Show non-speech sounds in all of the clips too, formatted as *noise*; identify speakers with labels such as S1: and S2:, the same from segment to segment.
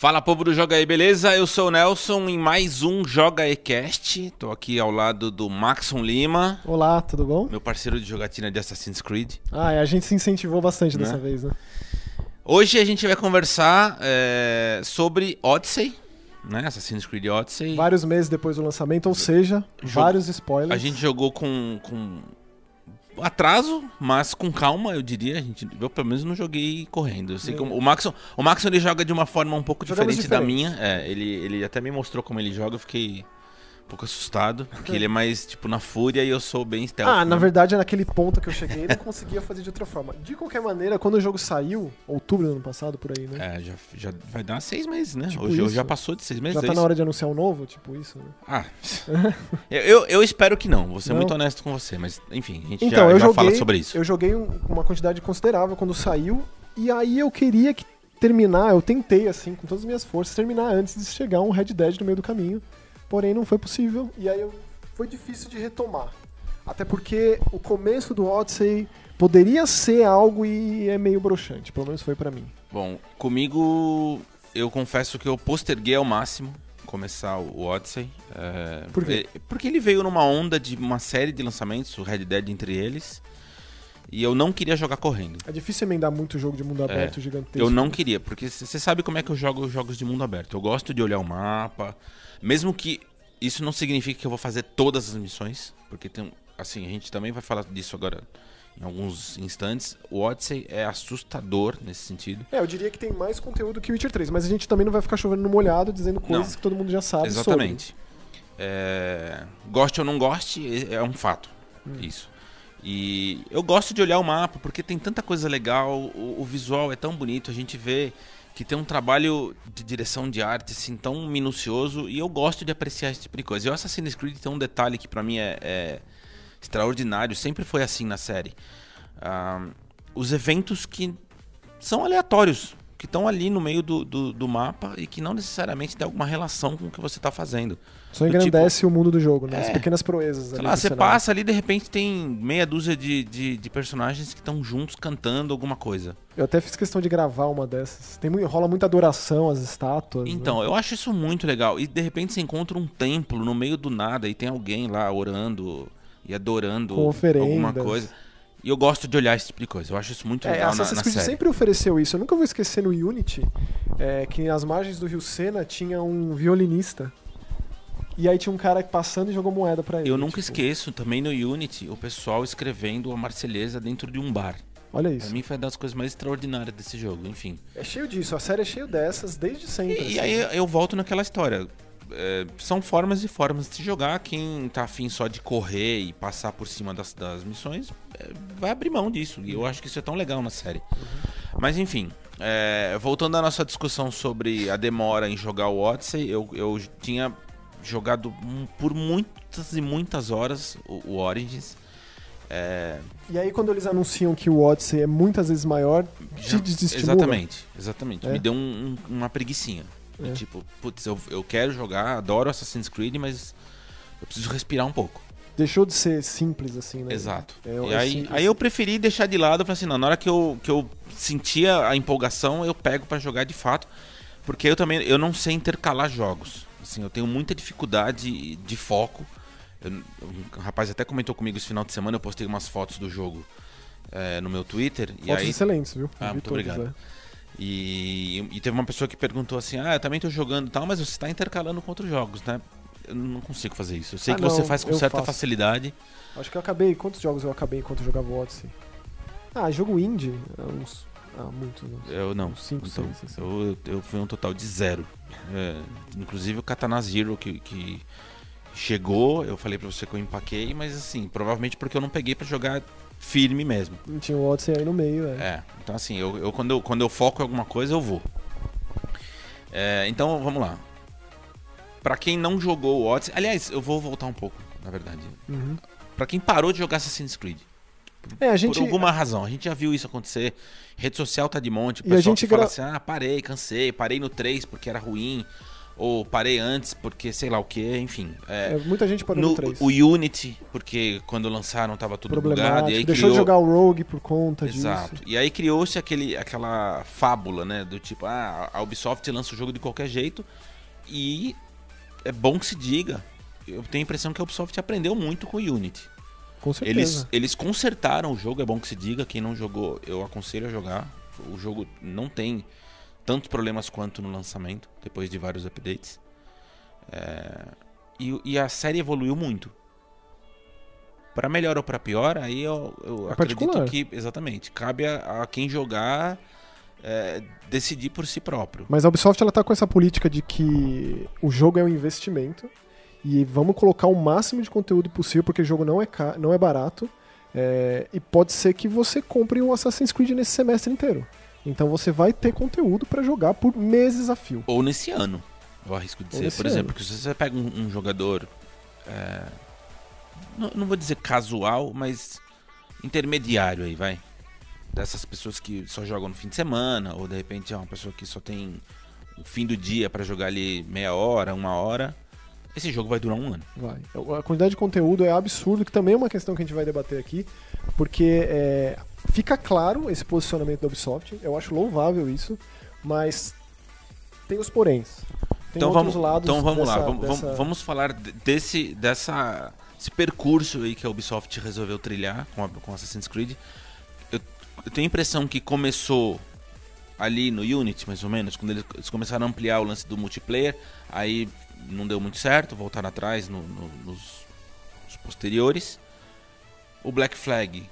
S1: Fala povo do Joga aí, beleza? Eu sou o Nelson em mais um Joga aí Cast. Tô aqui ao lado do Maxon Lima,
S2: Olá, tudo bom?
S1: meu parceiro de jogatina de Assassin's Creed.
S2: Ah, e a gente se incentivou bastante
S1: Né?
S2: dessa vez, né?
S1: Hoje a gente vai conversar é, sobre Odyssey, né? Assassin's Creed Odyssey.
S2: Vários meses depois do lançamento, ou seja,
S1: Jogo-
S2: vários spoilers.
S1: A gente jogou com, com atraso, mas com calma, eu diria. A gente, eu pelo menos não joguei correndo. Eu sei que o, o Maxon, o Maxon ele joga de uma forma um pouco
S2: Jogamos
S1: diferente da minha. É, ele, ele até me mostrou como ele joga, eu fiquei pouco assustado, porque ele é mais tipo na fúria e eu sou bem stealth.
S2: Ah, na
S1: né?
S2: verdade, naquele ponto que eu cheguei, não conseguia fazer de outra forma. De qualquer maneira, quando o jogo saiu, outubro do ano passado, por aí, né?
S1: É, já, já vai dar seis meses, né?
S2: Tipo
S1: Hoje
S2: isso.
S1: já passou de seis meses.
S2: Já
S1: é
S2: tá na hora de anunciar um novo, tipo isso, né?
S1: Ah, *laughs* eu, eu, espero que não. Vou ser
S2: Não?
S1: muito honesto com você, mas enfim, a gente
S2: Então,
S1: já,
S2: eu
S1: já
S2: joguei,
S1: fala sobre isso.
S2: eu joguei um- uma quantidade considerável quando saiu, e aí eu queria que terminar, eu tentei, assim, com todas as minhas forças, terminar antes de chegar um Red Dead no meio do caminho, porém não foi possível, e aí eu, foi difícil de retomar. Até porque o começo do Odyssey poderia ser algo e é meio broxante, pelo menos foi pra mim.
S1: Bom, comigo eu confesso que eu posterguei ao máximo começar o Odyssey. é,
S2: Por quê?
S1: é, Porque ele veio numa onda de uma série de lançamentos, o Red Dead entre eles, e eu não queria jogar correndo.
S2: É difícil emendar muito jogo de mundo aberto gigantesco.
S1: É. Eu não queria, porque você sabe como é que eu jogo os jogos de mundo aberto. Eu gosto de olhar o mapa, mesmo que isso não signifique que eu vou fazer todas as missões, porque tem, assim, a gente também vai falar disso agora em alguns instantes. O Odyssey é assustador nesse sentido.
S2: É, eu diria que tem mais conteúdo que Witcher 3, mas a gente também não vai ficar chovendo no molhado dizendo coisas
S1: Não.
S2: que todo mundo já sabe
S1: Exatamente. É, goste ou não goste, é um fato.
S2: Hum.
S1: Isso. E eu gosto de olhar o mapa porque tem tanta coisa legal, o, o visual é tão bonito, a gente vê que tem um trabalho de direção de arte assim tão minucioso e eu gosto de apreciar esse tipo de coisa. E o Assassin's Creed tem um detalhe que pra mim é, é extraordinário, sempre foi assim na série. Os eventos que são aleatórios, que estão ali no meio do, do, do mapa e que não necessariamente tem alguma relação com o que você está fazendo.
S2: Só
S1: Do
S2: engrandece o mundo do jogo, né? As
S1: É.
S2: pequenas proezas. Ali
S1: lá,
S2: do
S1: você
S2: cenário.
S1: passa ali de repente tem meia dúzia de, de, de personagens que estão juntos cantando alguma coisa.
S2: Eu até fiz questão de gravar uma dessas. Tem, rola muita adoração às estátuas. né?
S1: Então, eu acho isso muito legal. E de repente você encontra um templo no meio do nada e tem alguém lá orando e adorando alguma coisa. E eu gosto de olhar esse tipo de coisa. Eu acho isso muito
S2: É,
S1: legal na,
S2: Assassin's
S1: na
S2: Creed
S1: série.
S2: sempre ofereceu isso. Eu nunca vou esquecer no Unity é, que nas margens do Rio Sena tinha um violinista. E aí tinha um cara passando e jogou moeda pra ele.
S1: Eu nunca
S2: tipo,
S1: esqueço também no Unity o pessoal escrevendo a Marselhesa dentro de um bar.
S2: Olha
S1: Pra
S2: isso.
S1: mim foi uma das coisas mais extraordinárias desse jogo, enfim.
S2: É cheio disso. A série é cheio dessas desde sempre.
S1: E, e
S2: assim.
S1: aí eu volto naquela história. É, são formas e formas de se jogar. Quem tá afim só de correr e passar por cima das, das missões é, vai abrir mão disso. E eu acho que isso é tão legal na série. Mas enfim, é, voltando à nossa discussão sobre a demora em jogar o Odyssey, eu, eu tinha jogado por muitas e muitas horas o, o Origins. É,
S2: E aí quando eles anunciam que o Odyssey é muitas vezes maior,
S1: já-
S2: te desestimula.
S1: exatamente, exatamente.
S2: É.
S1: Me deu um- um- uma preguicinha.
S2: É.
S1: Tipo, putz, eu, eu quero jogar, adoro Assassin's Creed, mas eu preciso respirar um pouco.
S2: Deixou de ser simples assim, né?
S1: Exato.
S2: É,
S1: e
S2: esse-
S1: aí, aí eu preferi deixar de lado, falei assim, não, na hora que eu, que eu sentia a empolgação, eu pego pra jogar de fato, porque eu também eu não sei intercalar jogos. Assim, eu tenho muita dificuldade de foco. Eu- um rapaz até comentou comigo esse final de semana, eu postei umas fotos do jogo é, no meu Twitter. e
S2: Fotos
S1: aí,
S2: excelentes, viu?
S1: Ah, muito
S2: todos,
S1: obrigado.
S2: é.
S1: E, e teve uma pessoa que perguntou assim: Ah, eu também tô jogando e tal, mas você está intercalando com outros jogos, né? Eu não consigo fazer isso. Eu sei
S2: Ah,
S1: que você
S2: não,
S1: faz com certa
S2: faço.
S1: facilidade.
S2: Acho que eu acabei. Quantos jogos eu acabei enquanto eu jogava o Odyssey? Ah, jogo indie. é Uns. Ah, muitos. Uns,
S1: Eu não.
S2: uns cinco,
S1: Então,
S2: seis, assim.
S1: eu, eu fui um total de zero. É, inclusive o Katana Zero que, que chegou, eu falei pra você que eu empaquei, mas assim, provavelmente porque eu não peguei pra jogar firme mesmo.
S2: E Tinha o Odyssey aí no meio, é.
S1: É, então assim, eu, eu- quando, eu, quando eu foco em alguma coisa, eu vou. É, então, vamos lá. Pra quem não jogou o Odyssey... Aliás, eu vou voltar um pouco, na verdade.
S2: Uhum.
S1: Pra quem parou de jogar Assassin's Creed.
S2: É, a gente.
S1: Por alguma razão. A gente já viu isso acontecer. Rede social tá de monte. O
S2: E a
S1: pessoal
S2: gente
S1: que fala
S2: gra-
S1: assim, ah, parei, cansei. Parei no 3 porque era ruim. ou parei antes porque sei lá o que, enfim. É,
S2: É, muita gente parou no,
S1: no,
S2: 3.
S1: o Unity, porque quando lançaram tava tudo bugado, e aí
S2: Deixou
S1: criou...
S2: de jogar o Rogue por conta
S1: Exato.
S2: disso.
S1: E aí criou-se aquela fábula, né? Do tipo, ah, a Ubisoft lança o jogo de qualquer jeito. E é bom que se diga. Eu tenho a impressão que a Ubisoft aprendeu muito com o Unity.
S2: Com certeza.
S1: Eles, eles consertaram o jogo, é bom que se diga. Quem não jogou, eu aconselho a jogar. O jogo não tem tantos problemas quanto no lançamento, depois de vários updates. É, e, e a série evoluiu muito. Pra melhor ou pra pior, aí eu, eu
S2: É
S1: acredito
S2: particular.
S1: que, exatamente, cabe a, a quem jogar é, decidir por si próprio.
S2: Mas a Ubisoft ela tá com essa política de que o jogo é um investimento e vamos colocar o máximo de conteúdo possível porque o jogo não é, ca- não é barato é, e pode ser que você compre um Assassin's Creed nesse semestre inteiro. Então você vai ter conteúdo pra jogar por meses a fio.
S1: Ou nesse ano, eu arrisco dizer. Por exemplo, que se você pega um, um jogador. é, não, não vou dizer casual, mas intermediário aí, vai. Dessas pessoas que só jogam no fim de semana, ou de repente é uma pessoa que só tem o fim do dia pra jogar ali meia hora, uma hora. Esse jogo vai durar um ano.
S2: Vai. A quantidade de conteúdo é absurdo, que também é uma questão que a gente vai debater aqui, porque é, fica claro esse posicionamento da Ubisoft, eu acho louvável isso, mas tem os poréns. Tem
S1: então vamos, então vamos lá,
S2: dessa-
S1: vamos, vamos-
S2: dessa-
S1: vamos falar de- desse, dessa, esse percurso aí que a Ubisoft resolveu trilhar com, a- com Assassin's Creed. Eu, eu tenho a impressão que começou ali no Unity, mais ou menos, quando eles começaram a ampliar o lance do multiplayer, aí não deu muito certo, voltaram atrás no- no- nos, nos posteriores. O Black Flag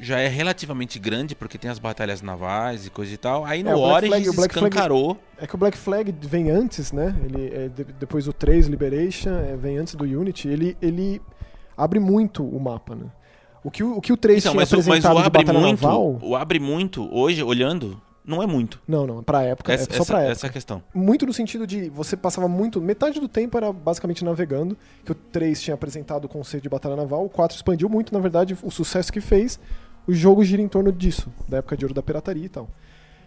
S1: já é relativamente grande, porque tem as batalhas navais e coisa e tal. Aí no
S2: É, o
S1: Origins
S2: Flag- o Black Flag-
S1: escancarou.
S2: É que o Black Flag vem antes, né? Ele é de- depois do 3 Liberation, é, vem antes do Unity. Ele, ele abre muito o mapa, né? O que o, o, que o 3
S1: Então,
S2: tinha
S1: mas, o- mas
S2: apresentado
S1: o abre
S2: batalha
S1: muito,
S2: naval...
S1: o abre muito, hoje, olhando, não é muito.
S2: Não, não, pra época,
S1: Essa,
S2: é só
S1: essa,
S2: pra época.
S1: essa é a questão.
S2: Muito no sentido de você passava muito. Metade do tempo era basicamente navegando, que o 3 tinha apresentado o conceito de batalha naval, o 4 expandiu muito, na verdade, o sucesso que fez, o jogo gira em torno disso, da época de ouro da pirataria e tal.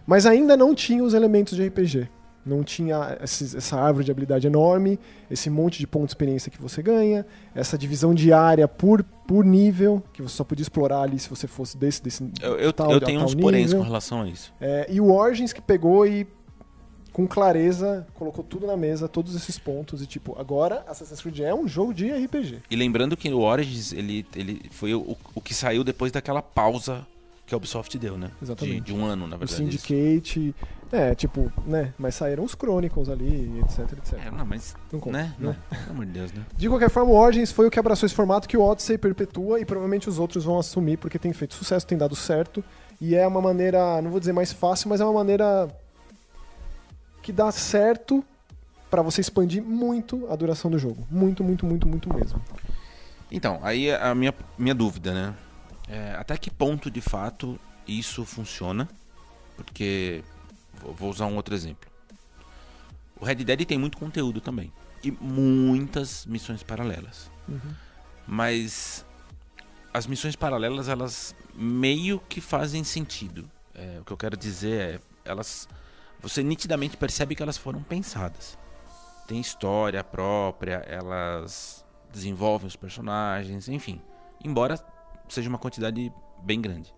S2: Mas ainda não tinha os elementos de RPG. Não tinha essa árvore de habilidade enorme, esse monte de ponto de experiência que você ganha, essa divisão de área por, por nível, que você só podia explorar ali se você fosse desse, desse
S1: Eu, eu,
S2: tal,
S1: eu tenho uns poréns com relação a isso.
S2: É, e o Origins que pegou e com clareza colocou tudo na mesa, todos esses pontos e tipo, agora Assassin's Creed é um jogo de RPG.
S1: E lembrando que o Origins, ele, ele foi o, o que saiu depois daquela pausa que a Ubisoft deu, né?
S2: Exatamente.
S1: De, de um ano, na
S2: O
S1: verdade. isso.
S2: Syndicate, é, tipo, né, mas saíram os Chronicles ali, etc, etc.
S1: É, não, mas,
S2: Não conta,
S1: né?
S2: né?
S1: Não, pelo amor de Deus, né?
S2: De qualquer forma, o Origins foi o que abraçou esse formato que o Odyssey perpetua e provavelmente os outros vão assumir porque tem feito sucesso, tem dado certo e é uma maneira, não vou dizer mais fácil, mas é uma maneira que dá certo pra você expandir muito a duração do jogo. Muito, muito, muito, muito mesmo.
S1: Então, aí a minha, minha dúvida, né? É, até que ponto, de fato, isso funciona? Porque, vou- usar um outro exemplo. O Red Dead tem muito conteúdo também. E muitas missões paralelas. Mas as missões paralelas, elas meio que fazem sentido. É, o que eu quero dizer é, elas... Você nitidamente percebe que elas foram pensadas. Tem história própria, elas desenvolvem os personagens, enfim. Embora seja uma quantidade bem grande.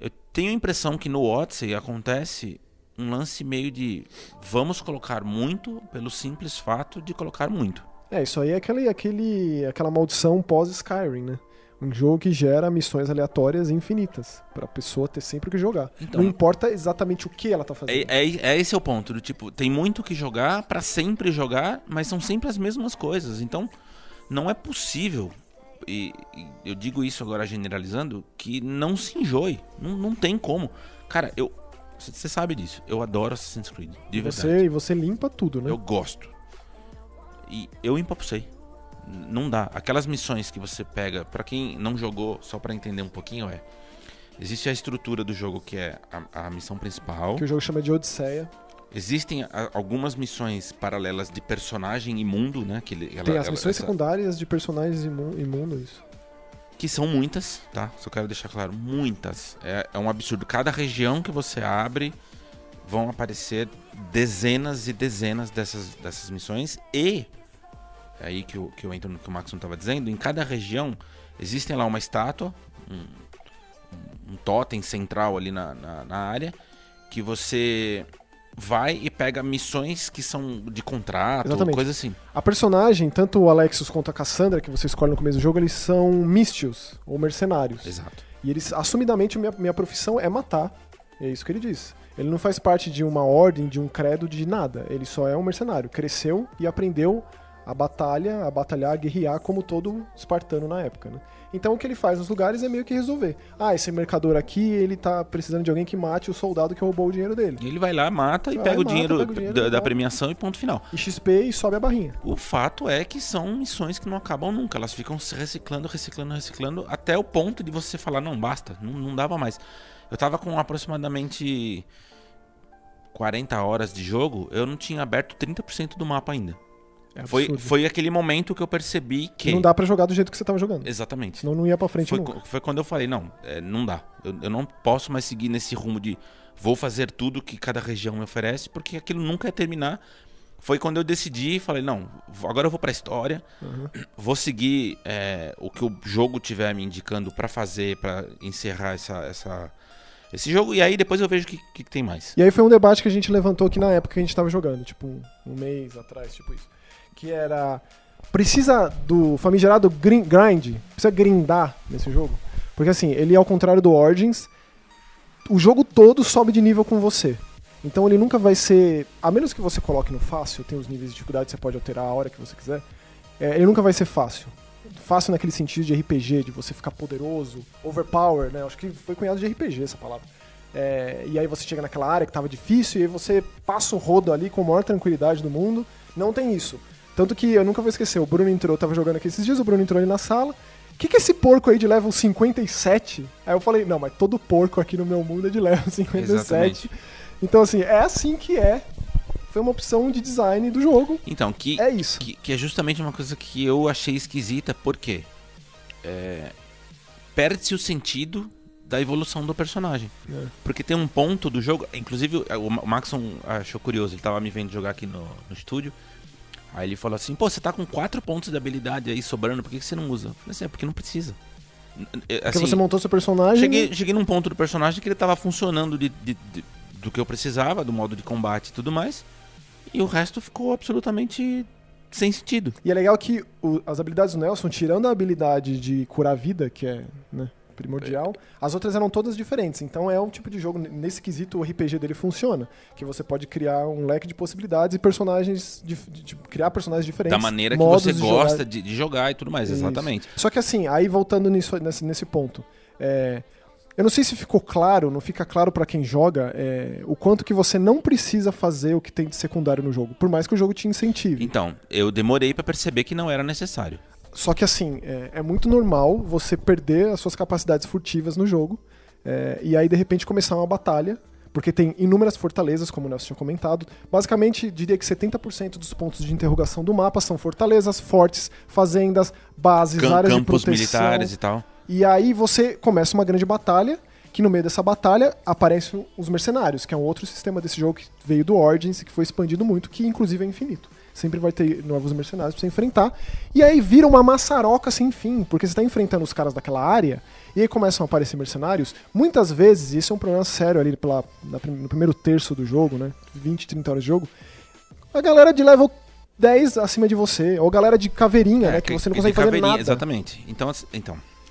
S1: Eu tenho a impressão que no Odyssey acontece um lance meio de vamos colocar muito pelo simples fato de colocar muito.
S2: É, isso aí é aquele, aquele, aquela maldição pós-Skyrim, né? Um jogo que gera missões aleatórias infinitas, pra pessoa ter sempre o que jogar.
S1: Então-
S2: não importa exatamente o que ela tá fazendo.
S1: É, é, é esse é o ponto, do tipo, tem muito que jogar pra sempre jogar, mas são sempre as mesmas coisas. Então, não é possível, e, e eu digo isso agora generalizando, que não se enjoe. Não, não tem como. Cara, eu. Você sabe disso. Eu adoro Assassin's Creed. De verdade.
S2: você, e você limpa tudo, né?
S1: Eu gosto. E eu empapucei. Não dá. Aquelas missões que você pega, pra quem não jogou, só pra entender um pouquinho, é. Existe a estrutura do jogo que é a, a missão principal.
S2: Que o jogo chama de Odisseia.
S1: Existem a- algumas missões paralelas de personagem e mundo, né? Que, ela-
S2: Tem as
S1: ela-
S2: missões
S1: essa-
S2: secundárias de personagens imu- imundos.
S1: que são muitas, tá? Só quero deixar claro, muitas. É, é um absurdo. Cada região que você abre vão aparecer dezenas e dezenas dessas, dessas missões e é aí que eu, que eu entro no que o Maxon estava dizendo, em cada região existem lá uma estátua, um, um totem central ali na, na, na área, que você vai e pega missões que são de contrato,
S2: Exatamente.
S1: coisa assim.
S2: A personagem, tanto o Alexis quanto a Cassandra, que você escolhe no começo do jogo, eles são místios, ou mercenários.
S1: Exato.
S2: E eles, assumidamente, minha, minha profissão é matar. É isso que ele diz. Ele não faz parte de uma ordem, de um credo, de nada. Ele só é um mercenário. Cresceu e aprendeu a batalha, a batalhar, a guerrear como todo espartano na época, né? Então o que ele faz nos lugares é meio que resolver. Ah, esse mercador aqui, ele tá precisando de alguém que mate o soldado que roubou o dinheiro dele.
S1: E ele vai lá, mata e
S2: Vai,
S1: pega, o
S2: mata,
S1: dinheiro
S2: pega o dinheiro
S1: da, da premiação e ponto final.
S2: E XP e sobe a barrinha.
S1: O fato é que são missões que não acabam nunca. Elas ficam se reciclando, reciclando, reciclando, até o ponto de você falar, não, basta, não, não dava mais. Eu tava com aproximadamente 40 horas de jogo, eu não tinha aberto 30% do mapa ainda.
S2: É
S1: Foi, foi aquele momento que eu percebi que.
S2: Não dá pra jogar do jeito que você tava jogando.
S1: Exatamente.
S2: Senão não ia pra frente
S1: Foi,
S2: nunca.
S1: foi quando eu falei, não, é, não dá. Eu, eu não posso mais seguir nesse rumo de vou fazer tudo que cada região me oferece, porque aquilo nunca ia terminar. Foi quando eu decidi e falei, não, agora eu vou pra história,
S2: Uhum.
S1: vou seguir é, o que o jogo tiver me indicando pra fazer, pra encerrar essa, essa, esse jogo, e aí depois eu vejo o que, que, que tem mais.
S2: E aí foi um debate que a gente levantou aqui na época que a gente tava jogando, tipo um, um mês atrás, tipo isso. Que era. Precisa do famigerado grin- grind, precisa grindar nesse jogo. Porque assim, ele ao contrário do Origins, o jogo todo sobe de nível com você. Então ele nunca vai ser. A menos que você coloque no fácil, tem os níveis de dificuldade, você pode alterar a hora que você quiser. é, ele nunca vai ser fácil. Fácil naquele sentido de RPG, de você ficar poderoso, overpower, né? Acho que foi cunhado de RPG essa palavra. É, e aí você chega naquela área que tava difícil e aí você passa o rodo ali com a maior tranquilidade do mundo. Não tem isso. Tanto que eu nunca vou esquecer, o Bruno entrou, eu tava jogando aqui esses dias, o Bruno entrou ali na sala. O que, que é esse porco aí de level 57? Aí eu falei, não, mas todo porco aqui no meu mundo é de level *laughs* 57.
S1: Exatamente.
S2: Então, assim, é assim que é. Foi uma opção de design do jogo.
S1: Então, que,
S2: É isso.
S1: que, que é justamente uma coisa que eu achei esquisita, porque é, perde-se o sentido da evolução do personagem.
S2: É.
S1: Porque tem um ponto do jogo, inclusive o Ma- o Maxon achou curioso, ele tava me vendo jogar aqui no, no estúdio. Aí ele falou assim: pô, você tá com quatro pontos de habilidade aí sobrando, por que, que você não usa? Eu falei assim: é porque não precisa. É,
S2: Porque
S1: Assim,
S2: você montou seu personagem.
S1: cheguei, cheguei num ponto do personagem que ele tava funcionando de, de- de- do que eu precisava, do modo de combate e tudo mais. E o resto ficou absolutamente sem sentido.
S2: E é legal que o- as habilidades do Nelson, tirando a habilidade de curar vida, que é né, primordial, as outras eram todas diferentes. Então é um tipo de jogo, nesse quesito, o RPG dele funciona. Que você pode criar um leque de possibilidades e personagens. dif- de- de- criar personagens diferentes.
S1: Da maneira que você
S2: de jogar.
S1: gosta de, de jogar e tudo mais,
S2: Isso.
S1: exatamente.
S2: Só que assim, aí voltando nisso, nesse, nesse ponto. é, eu não sei se ficou claro, não fica claro pra quem joga, é, o quanto que você não precisa fazer o que tem de secundário no jogo, por mais que o jogo te incentive.
S1: Então, eu demorei pra perceber que não era necessário.
S2: Só que assim, é, é muito normal você perder as suas capacidades furtivas no jogo é, e aí de repente começar uma batalha, porque tem inúmeras fortalezas, como o Nelson tinha comentado. Basicamente, diria que 70% dos pontos de interrogação do mapa são fortalezas, fortes, fazendas, bases,
S1: Cam-
S2: áreas de
S1: campos
S2: proteção.
S1: militares e tal.
S2: E aí você começa uma grande batalha, que no meio dessa batalha aparecem os mercenários, que é um outro sistema desse jogo que veio do Origins e que foi expandido muito, que inclusive é infinito. Sempre vai ter novos mercenários pra você enfrentar. E aí vira uma maçaroca sem fim, porque você tá enfrentando os caras daquela área, e aí começam a aparecer mercenários. Muitas vezes, e isso é um problema sério ali pela, na no primeiro terço do jogo, né? 20, 30 horas de jogo. A galera de level 10 acima de você, ou galera de caveirinha, né? Que, você não consegue fazer
S1: caveirinha,
S2: nada.
S1: Exatamente. Então, assim,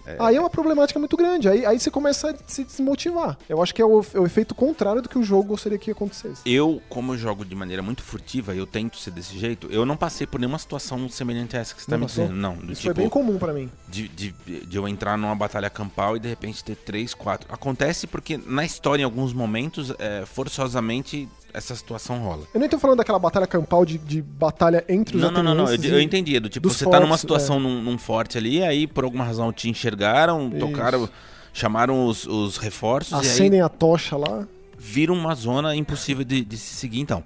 S1: então
S2: Aí é uma problemática muito grande. Aí, aí você começa a se desmotivar. Eu acho que é o, é o efeito contrário do que o jogo gostaria que acontecesse.
S1: eu, como eu jogo de maneira muito furtiva e eu tento ser desse jeito, eu não passei por nenhuma situação semelhante a essa que você tá
S2: Não
S1: me
S2: passou?
S1: dizendo. Não, do
S2: Isso
S1: tipo,
S2: foi bem comum pra mim.
S1: de, de, de eu entrar numa batalha campal e de repente ter três, quatro. Acontece porque na história, em alguns momentos, é, forçosamente, essa situação rola.
S2: Eu nem tô falando daquela batalha campal de, de batalha entre os
S1: Não, não, não, não. Eu, eu entendi. Do tipo, você tá numa
S2: fortes,
S1: situação num, num forte ali, aí por alguma razão te enxergaram,
S2: Isso.
S1: tocaram, chamaram os, os reforços e aí
S2: Acendem a tocha lá.
S1: vira uma zona impossível de, de se seguir. Então,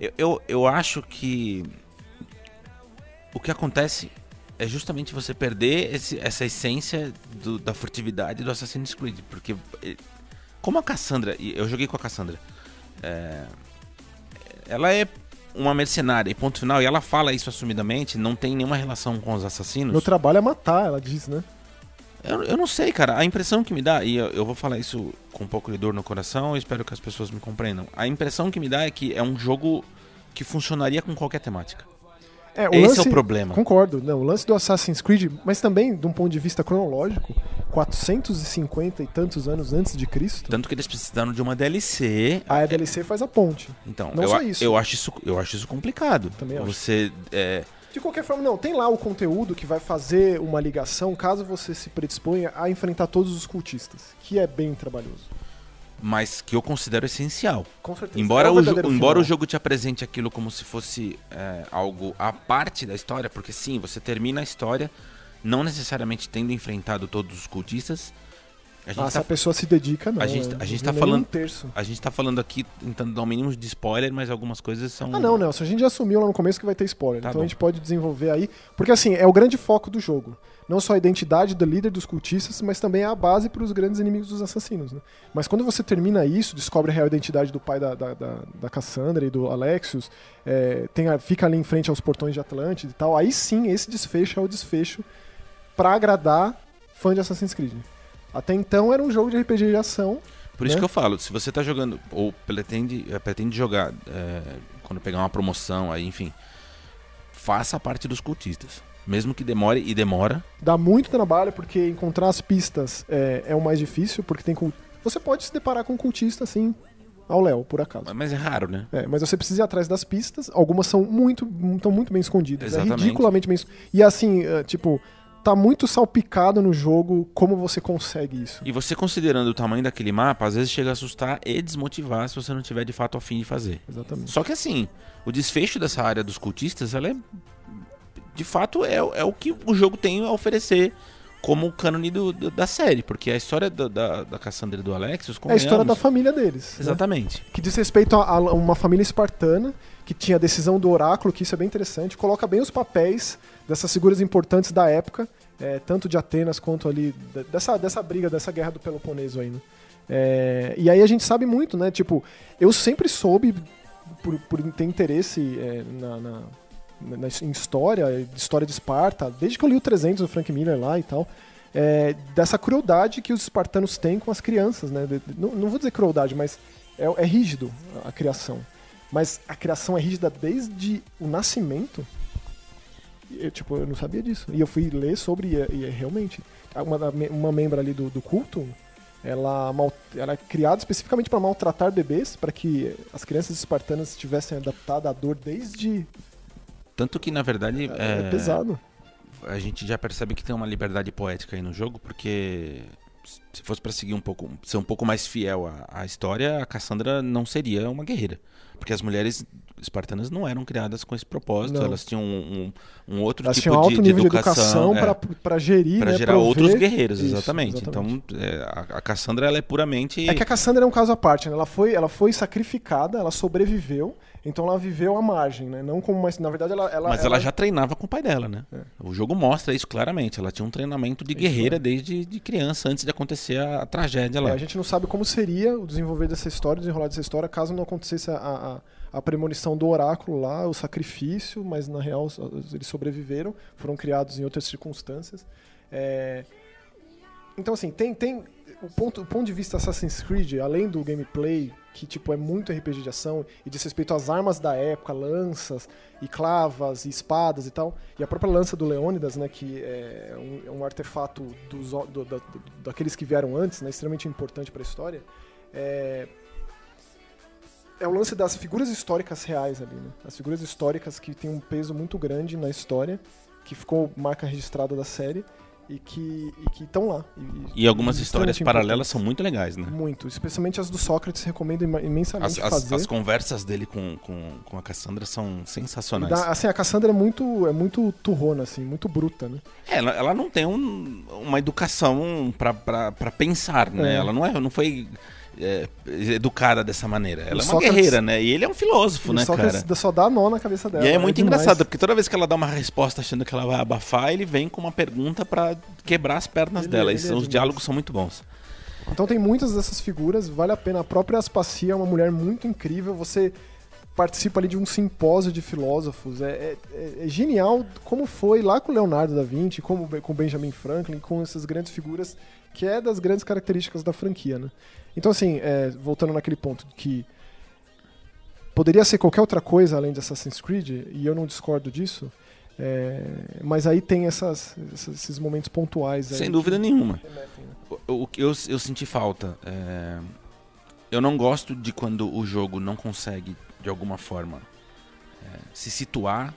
S1: eu, eu, eu acho que o que acontece é justamente você perder esse- essa essência do- da furtividade do Assassin's Creed. Porque, eh, como a Cassandra, e eu joguei com a Cassandra, é, ela é uma mercenária, e ponto final, e ela fala isso assumidamente, não tem nenhuma relação com os assassinos.
S2: Meu trabalho é matar, ela diz, né?
S1: Eu, eu não sei, cara. A impressão que me dá, e eu, eu vou falar isso com um pouco de dor no coração, espero que as pessoas me compreendam. A impressão que me dá é que é um jogo que funcionaria com qualquer temática.
S2: É,
S1: Esse
S2: lance-
S1: é o problema.
S2: Concordo. Não, o lance do Assassin's Creed, mas também, de um ponto de vista cronológico, 450 e tantos anos antes de Cristo,
S1: Tanto que eles precisaram de uma DLC.
S2: a DLC faz a ponte.
S1: Então,
S2: Não
S1: eu,
S2: só isso.
S1: eu acho isso, eu acho isso complicado.
S2: Também acho.
S1: Você é,
S2: De qualquer forma, não, tem lá o conteúdo que vai fazer uma ligação caso você se predisponha a enfrentar todos os cultistas, que é bem trabalhoso.
S1: Mas que eu considero essencial.
S2: Com certeza.
S1: Embora,
S2: É
S1: o,
S2: verdadeiro
S1: embora o jogo te apresente aquilo como se fosse é, algo à parte da história, porque sim, você termina a história não necessariamente tendo enfrentado todos os cultistas. A gente,
S2: Ah, se
S1: tá,
S2: a pessoa se dedica, não.
S1: a gente- a gente tá falando-
S2: Um terço.
S1: a gente tá falando aqui tentando dar o mínimo de spoiler, mas algumas coisas são.
S2: Ah, não, Nelson, a gente já assumiu lá no começo que vai ter spoiler.
S1: Tá
S2: então
S1: bom.
S2: a gente pode desenvolver aí. Porque assim, é o grande foco do jogo. Não só a identidade do líder dos cultistas, mas também é a base para os grandes inimigos dos assassinos. Né? Mas quando você termina isso, descobre a real identidade do pai da, da, da, da Cassandra e do Alexios, é, tem a- fica ali em frente aos portões de Atlântida e tal, aí sim esse desfecho é o desfecho pra agradar fã de Assassin's Creed. Até então era um jogo de RPG de ação.
S1: Por isso
S2: né?
S1: que eu falo, se você tá jogando, ou pretende, eh, pretende jogar, é, quando pegar uma promoção, aí, enfim, faça parte dos cultistas. Mesmo que demore, e demora,
S2: Dá muito trabalho, porque encontrar as pistas é, é o mais difícil, porque tem cult... Você pode se deparar com um cultista assim, ao Léo, por acaso.
S1: mas é raro, né?
S2: É, mas você precisa ir atrás das pistas. Algumas são muito, estão muito bem escondidas.
S1: Exatamente.
S2: É ridiculamente bem. E assim, é, tipo, tá muito salpicado no jogo como você consegue isso.
S1: E você considerando o tamanho daquele mapa, às vezes chega a assustar e desmotivar se você não tiver de fato afim de fazer.
S2: Exatamente.
S1: Só que assim, o desfecho dessa área dos cultistas, ela é. De fato, é, é o que o jogo tem a oferecer como cânone do, do- da série. Porque a história da, da, da Cassandra e do Alexios.
S2: É a história da família deles. né?
S1: Exatamente.
S2: Que diz respeito a, a uma família espartana, que tinha a decisão do oráculo, que isso é bem interessante. Coloca bem os papéis dessas figuras importantes da época, é, tanto de Atenas quanto ali. Dessa, dessa briga, dessa guerra do Peloponeso aí, né? É, e aí a gente sabe muito, né? Tipo, eu sempre soube, por, por ter interesse é, na, na- na- em história, história de Esparta, desde que eu li o 300 do Frank Miller lá e tal, é, dessa crueldade que os espartanos têm com as crianças, né? De- de- não, não vou dizer crueldade, mas é, é rígido a criação. Mas a criação é rígida desde o nascimento. Eu, tipo, eu não sabia disso. E eu fui ler sobre, e é, é realmente. Uma, uma membra ali do, do culto, ela, mal- ela é criada especificamente para maltratar bebês, para que as crianças espartanas estivessem adaptadas à dor desde.
S1: Tanto que, na verdade,
S2: É,
S1: é,
S2: pesado.
S1: a gente já percebe que tem uma liberdade poética aí no jogo, porque se fosse pra seguir um pouco, ser um pouco mais fiel à, à história, a Cassandra não seria uma guerreira, porque as mulheres espartanas não eram criadas com esse propósito,
S2: Não.
S1: elas tinham um, um- um outro
S2: Elas
S1: tipo
S2: tinham alto
S1: de,
S2: nível de
S1: educação,
S2: educação
S1: é,
S2: para gerir,
S1: pra
S2: né,
S1: gerar
S2: prover.
S1: outros guerreiros,
S2: Isso,
S1: exatamente.
S2: exatamente.
S1: Então, é, a, a Cassandra ela é puramente
S2: É que a Cassandra é um caso à parte, né? Ela foi, ela foi sacrificada, ela sobreviveu, então ela viveu à margem, né? Não como uma. Na verdade, ela. ela
S1: Mas ela já treinava com o pai dela, né?
S2: É.
S1: O jogo mostra isso claramente. Ela tinha um treinamento de guerreira
S2: é.
S1: desde de criança, antes de acontecer a, a tragédia lá.
S2: É, a gente não sabe como seria o desenvolver dessa história, o desenrolar dessa história, caso não acontecesse a, a, a premonição do oráculo lá, o sacrifício, mas na real eles sobreviveram, foram criados em outras circunstâncias. É, Então, assim, tem, tem o, ponto, o ponto de vista Assassin's Creed, além do gameplay, que tipo é muito RPG de ação, e diz respeito às armas da época, lanças, e clavas, e espadas e tal, e a própria lança do Leônidas, né, que é um, é um artefato dos, do- da- daqueles que vieram antes, né, extremamente importante para a história, é, é o lance das figuras históricas reais ali, né? As figuras históricas que têm um peso muito grande na história, que ficou marca registrada da série e que estão lá.
S1: E algumas
S2: e
S1: histórias
S2: extremamente
S1: paralelas são muito legais, né?
S2: Muito, especialmente as do Sócrates, recomendo imensamente
S1: As, as-
S2: fazer.
S1: as conversas dele com, com, com a Cassandra são sensacionais.
S2: dá- assim, a Cassandra é muito, é muito turrona, assim, muito bruta, né?
S1: É, ela, ela não tem um- uma educação pra pensar, né?
S2: É.
S1: Ela não, é, não foi é, educada dessa maneira. Ela é uma
S2: Sócrates-
S1: guerreira, né? E ele é um filósofo, né,
S2: só
S1: cara?
S2: só dá nó na cabeça dela.
S1: E aí é muito
S2: demais.
S1: engraçado, porque toda vez que ela dá uma resposta achando que ela vai abafar, ele vem com uma pergunta pra quebrar as pernas
S2: Ele-
S1: dela.
S2: ele
S1: E
S2: é
S1: os
S2: demais.
S1: diálogos são muito bons.
S2: Então tem muitas dessas figuras, vale a pena. A própria Aspacia é uma mulher muito incrível. Você participa ali de um simpósio de filósofos. É, é, é genial como foi lá com Leonardo da Vinci, como com Benjamin Franklin, com essas grandes figuras, que é das grandes características da franquia, né? Então, assim, é, voltando naquele ponto que poderia ser qualquer outra coisa além de Assassin's Creed, e eu não discordo disso, é, mas aí tem essas, esses momentos pontuais.
S1: Sem dúvida nenhuma. Remetem, né? o, que eu, eu senti falta. É... Eu não gosto de quando o jogo não consegue, de alguma forma, é, se situar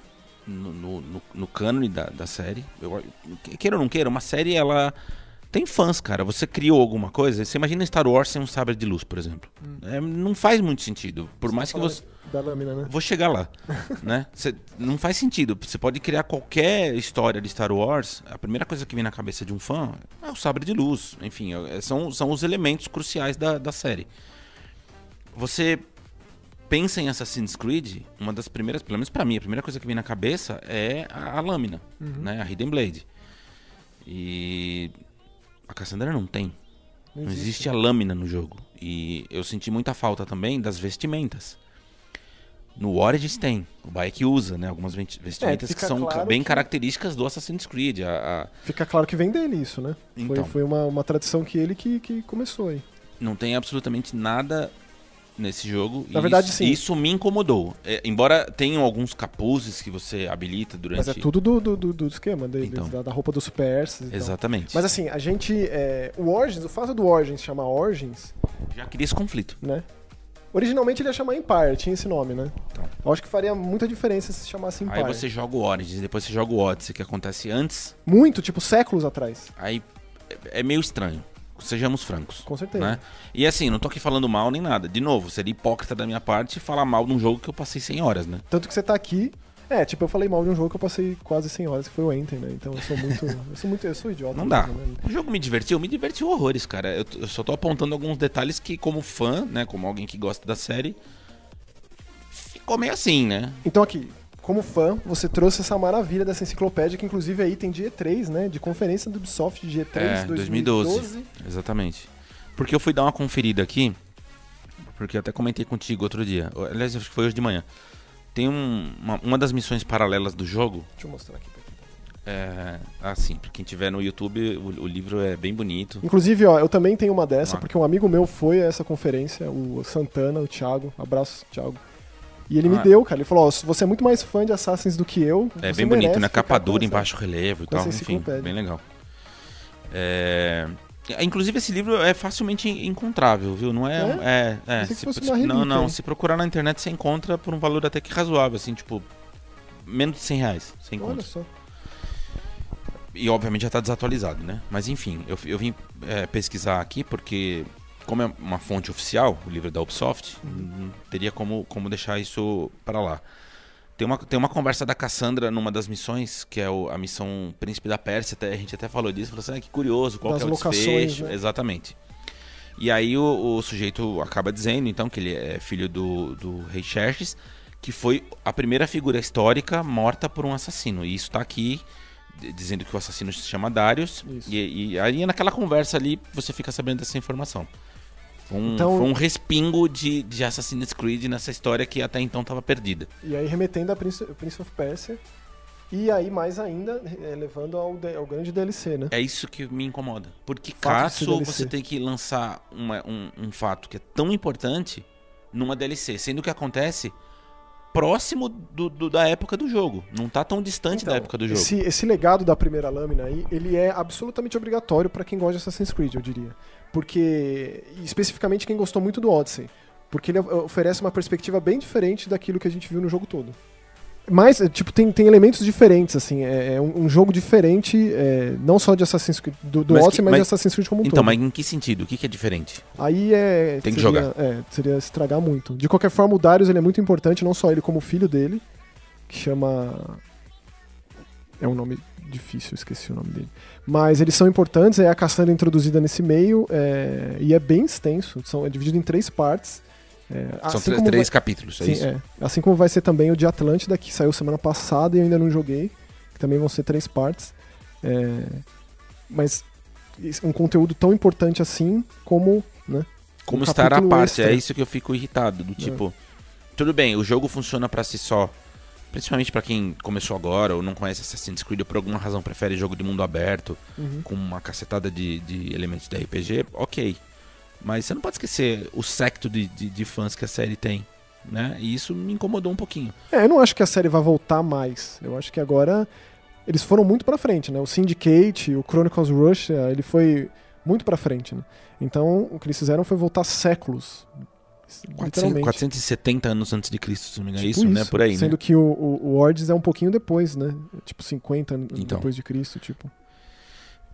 S1: no, no, no, no cânone da, da série. Eu, queira ou não queira, uma série ela tem fãs, cara. Você criou alguma coisa. Você imagina Star Wars sem um sabre de luz, por exemplo. Hum. É, não faz muito sentido. Por você mais que você.
S2: Da lâmina, né?
S1: Vou chegar lá. *laughs* né? Você, não faz sentido. Você pode criar qualquer história de Star Wars. A primeira coisa que vem na cabeça de um fã é o sabre de luz. Enfim, é, são, são os elementos cruciais da, da série. Você pensa em Assassin's Creed, uma das primeiras, pelo menos para mim, a primeira coisa que vem na cabeça é a, a lâmina, uhum. né? A Hidden Blade. E a Cassandra não tem. Não, não existe. existe a lâmina no jogo. E eu senti muita falta também das vestimentas. No Origins tem, o Bayek usa, né? Algumas vestimentas é, que são claro bem que... características do Assassin's Creed. A, a...
S2: Fica claro que vem dele isso, né? Então, foi, foi uma, uma tradição que ele que, que começou aí.
S1: Não tem absolutamente nada nesse jogo.
S2: Na verdade,
S1: isso,
S2: sim.
S1: Isso me incomodou. É, embora tenham alguns capuzes que você habilita durante...
S2: Mas é tudo do, do, do esquema deles, então, da, da, roupa dos persas
S1: Exatamente.
S2: Mas assim, a gente... É, o Origins, o fato do Origins chamar Origins...
S1: Já cria esse conflito.
S2: Né? Originalmente ele ia chamar Empire, tinha esse nome, né? Então. Eu acho que faria muita diferença se chamasse Empire.
S1: Aí você joga o Origins, depois você joga o Odyssey, que acontece antes.
S2: Muito, tipo séculos atrás.
S1: Aí é meio estranho. Sejamos francos.
S2: Com certeza.
S1: Né? E assim, não tô aqui falando mal nem nada. De novo, seria hipócrita da minha parte falar mal de um jogo que eu passei 100 horas, né?
S2: Tanto que você tá aqui. É, tipo, eu falei mal de um jogo que eu passei quase 100 horas, que foi o Enter, né? Então eu sou muito. eu sou muito. Eu sou idiota.
S1: Não dá. Né? O jogo me divertiu? Me divertiu horrores, cara. Eu, eu só tô apontando alguns detalhes que, como fã, né? Como alguém que gosta da série. Ficou meio assim, né?
S2: Então aqui, como fã, você trouxe essa maravilha dessa enciclopédia, que inclusive aí tem de E3, né? De conferência do Ubisoft de E3 é, 2012. 2012.
S1: Exatamente. Porque eu fui dar uma conferida aqui, porque eu até comentei contigo outro dia. Aliás, acho que foi hoje de manhã. Tem um, uma, uma das missões paralelas do jogo.
S2: Deixa eu mostrar aqui pra
S1: tá É, assim, pra quem tiver no YouTube, o, o, livro é bem bonito.
S2: Inclusive, ó, eu também tenho uma dessa, ah. porque um amigo meu foi a essa conferência, o Santana, o Thiago. Abraço, Thiago. E ele ah. me deu, cara. Ele falou: Ó, você é muito mais fã de Assassins do que eu.
S1: É bem bonito, né? Capa dura, em baixo relevo e tal. Enfim, bem legal. É, Inclusive esse livro é facilmente encontrável, viu? Não é, é, é, é se, se, não, não. Se procurar na internet você encontra por um valor até que razoável, assim, tipo menos de 100 reais. Você encontra. Olha só. E obviamente já está desatualizado, né? Mas enfim, eu, eu vim é, pesquisar aqui porque como é uma fonte oficial, o livro da Ubisoft, não teria como, como deixar isso para lá. Tem uma, tem uma conversa da Cassandra numa das missões, que é o, a missão Príncipe da Pérsia, até, a gente até falou disso, falou assim, ah, que curioso, qual
S2: das
S1: que é o desfecho.
S2: Né?
S1: Exatamente. E aí o, o, sujeito acaba dizendo, então, que ele é filho do, do rei Xerxes, que foi a primeira figura histórica morta por um assassino. E isso está aqui dizendo que o assassino se chama Darius. E, e aí naquela conversa ali você fica sabendo dessa informação. Um, então, foi um respingo de, de Assassin's Creed nessa história que até então estava perdida.
S2: E aí remetendo a Prince, Prince of Persia. E aí, mais ainda, é, levando ao, ao, grande DLC, né?
S1: É isso que me incomoda. Porque caso você tem que lançar uma, um, um fato que é tão importante numa DLC, sendo que acontece próximo do, do, da época do jogo. Não tá tão distante então, da época do jogo.
S2: Esse, esse legado da primeira lâmina aí, ele é absolutamente obrigatório para quem gosta de Assassin's Creed, eu diria porque especificamente quem gostou muito do Odyssey, porque ele oferece uma perspectiva bem diferente daquilo que a gente viu no jogo todo. Mas, tipo, tem, tem elementos diferentes, assim, é, é um, um, jogo diferente, é, não só de Assassin's Creed, do, do mas Odyssey, que, mas, mas, de Assassin's Creed como um
S1: então, todo. Então, mas em que sentido? O que, que é diferente?
S2: Aí é...
S1: Tem que
S2: seria,
S1: jogar.
S2: É, seria estragar muito. De qualquer forma, o Darius ele é muito importante, não só ele como o filho dele, que chama... É um nome difícil, esqueci o nome dele. Mas eles são importantes, é a caçanda introduzida nesse meio é, e é bem extenso, são, é dividido em três partes.
S1: É, são assim três, três vai, capítulos, é sim, isso? É,
S2: assim como vai ser também o de Atlântida, que saiu semana passada e eu ainda não joguei, que também vão ser três partes. É, mas um conteúdo tão importante assim como, né?
S1: Como
S2: um
S1: estar à parte,
S2: extra.
S1: é isso que eu fico irritado. Do tipo, tudo bem, o jogo funciona pra si só. Principalmente pra quem começou agora ou não conhece Assassin's Creed ou por alguma razão prefere jogo de mundo aberto
S2: Uhum.
S1: com uma cacetada de, de elementos de RPG, ok. Mas você não pode esquecer o secto de, de, de fãs que a série tem. Né? E isso me incomodou um pouquinho.
S2: É, eu não acho que a série vai voltar mais. Eu acho que agora eles foram muito pra frente, né? O Syndicate, o Chronicles Russia, ele foi muito pra frente, né? Então, o que eles fizeram foi voltar séculos.
S1: 400,
S2: Literalmente.
S1: 470 anos antes de Cristo, se não me engano.
S2: Tipo
S1: isso, né? Por aí,
S2: Sendo
S1: né?
S2: que o, o, o Ords é um pouquinho depois, né? Tipo 50 anos
S1: Então.
S2: depois de Cristo, tipo.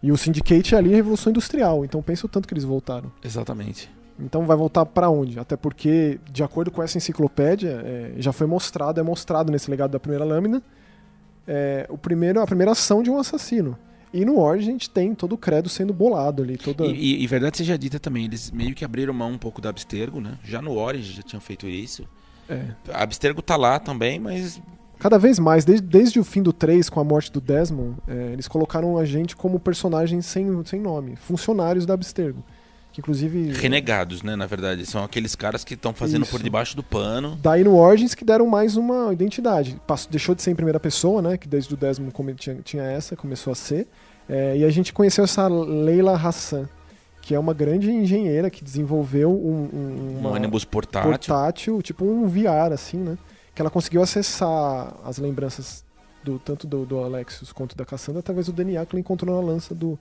S2: E o Syndicate ali é a Revolução Industrial, então pensa o tanto que eles voltaram.
S1: Exatamente.
S2: Então vai voltar pra onde? Até porque, de acordo com essa enciclopédia, é, já foi mostrado, é mostrado nesse legado da primeira lâmina, é, o primeiro, a primeira ação de um assassino. E no Orge a gente tem todo o credo sendo bolado ali, toda...
S1: E, e- verdade seja dita também, eles meio que abriram mão um pouco da Abstergo, né? Já no Origin já tinham feito isso.
S2: é.
S1: A Abstergo tá lá também, mas
S2: Cada vez mais, desde, desde o fim do 3, com a morte do Desmond, é, eles colocaram a gente como personagens sem, sem nome, funcionários da Abstergo. Que inclusive.
S1: renegados, né? Na verdade, são aqueles caras que estão fazendo
S2: Isso.
S1: por debaixo do pano.
S2: Daí no Origins que deram mais uma identidade. Passou, deixou de ser em primeira pessoa, né? Que desde o come- tinha, tinha essa, começou a ser. É, e a gente conheceu essa Leila Hassan, que é uma grande engenheira que desenvolveu um, um,
S1: Um
S2: uma
S1: ônibus portátil.
S2: portátil, tipo um VR, assim, né? Que ela conseguiu acessar as lembranças do tanto do, do Alexios quanto da Cassandra através do DNA que ela encontrou na lança do,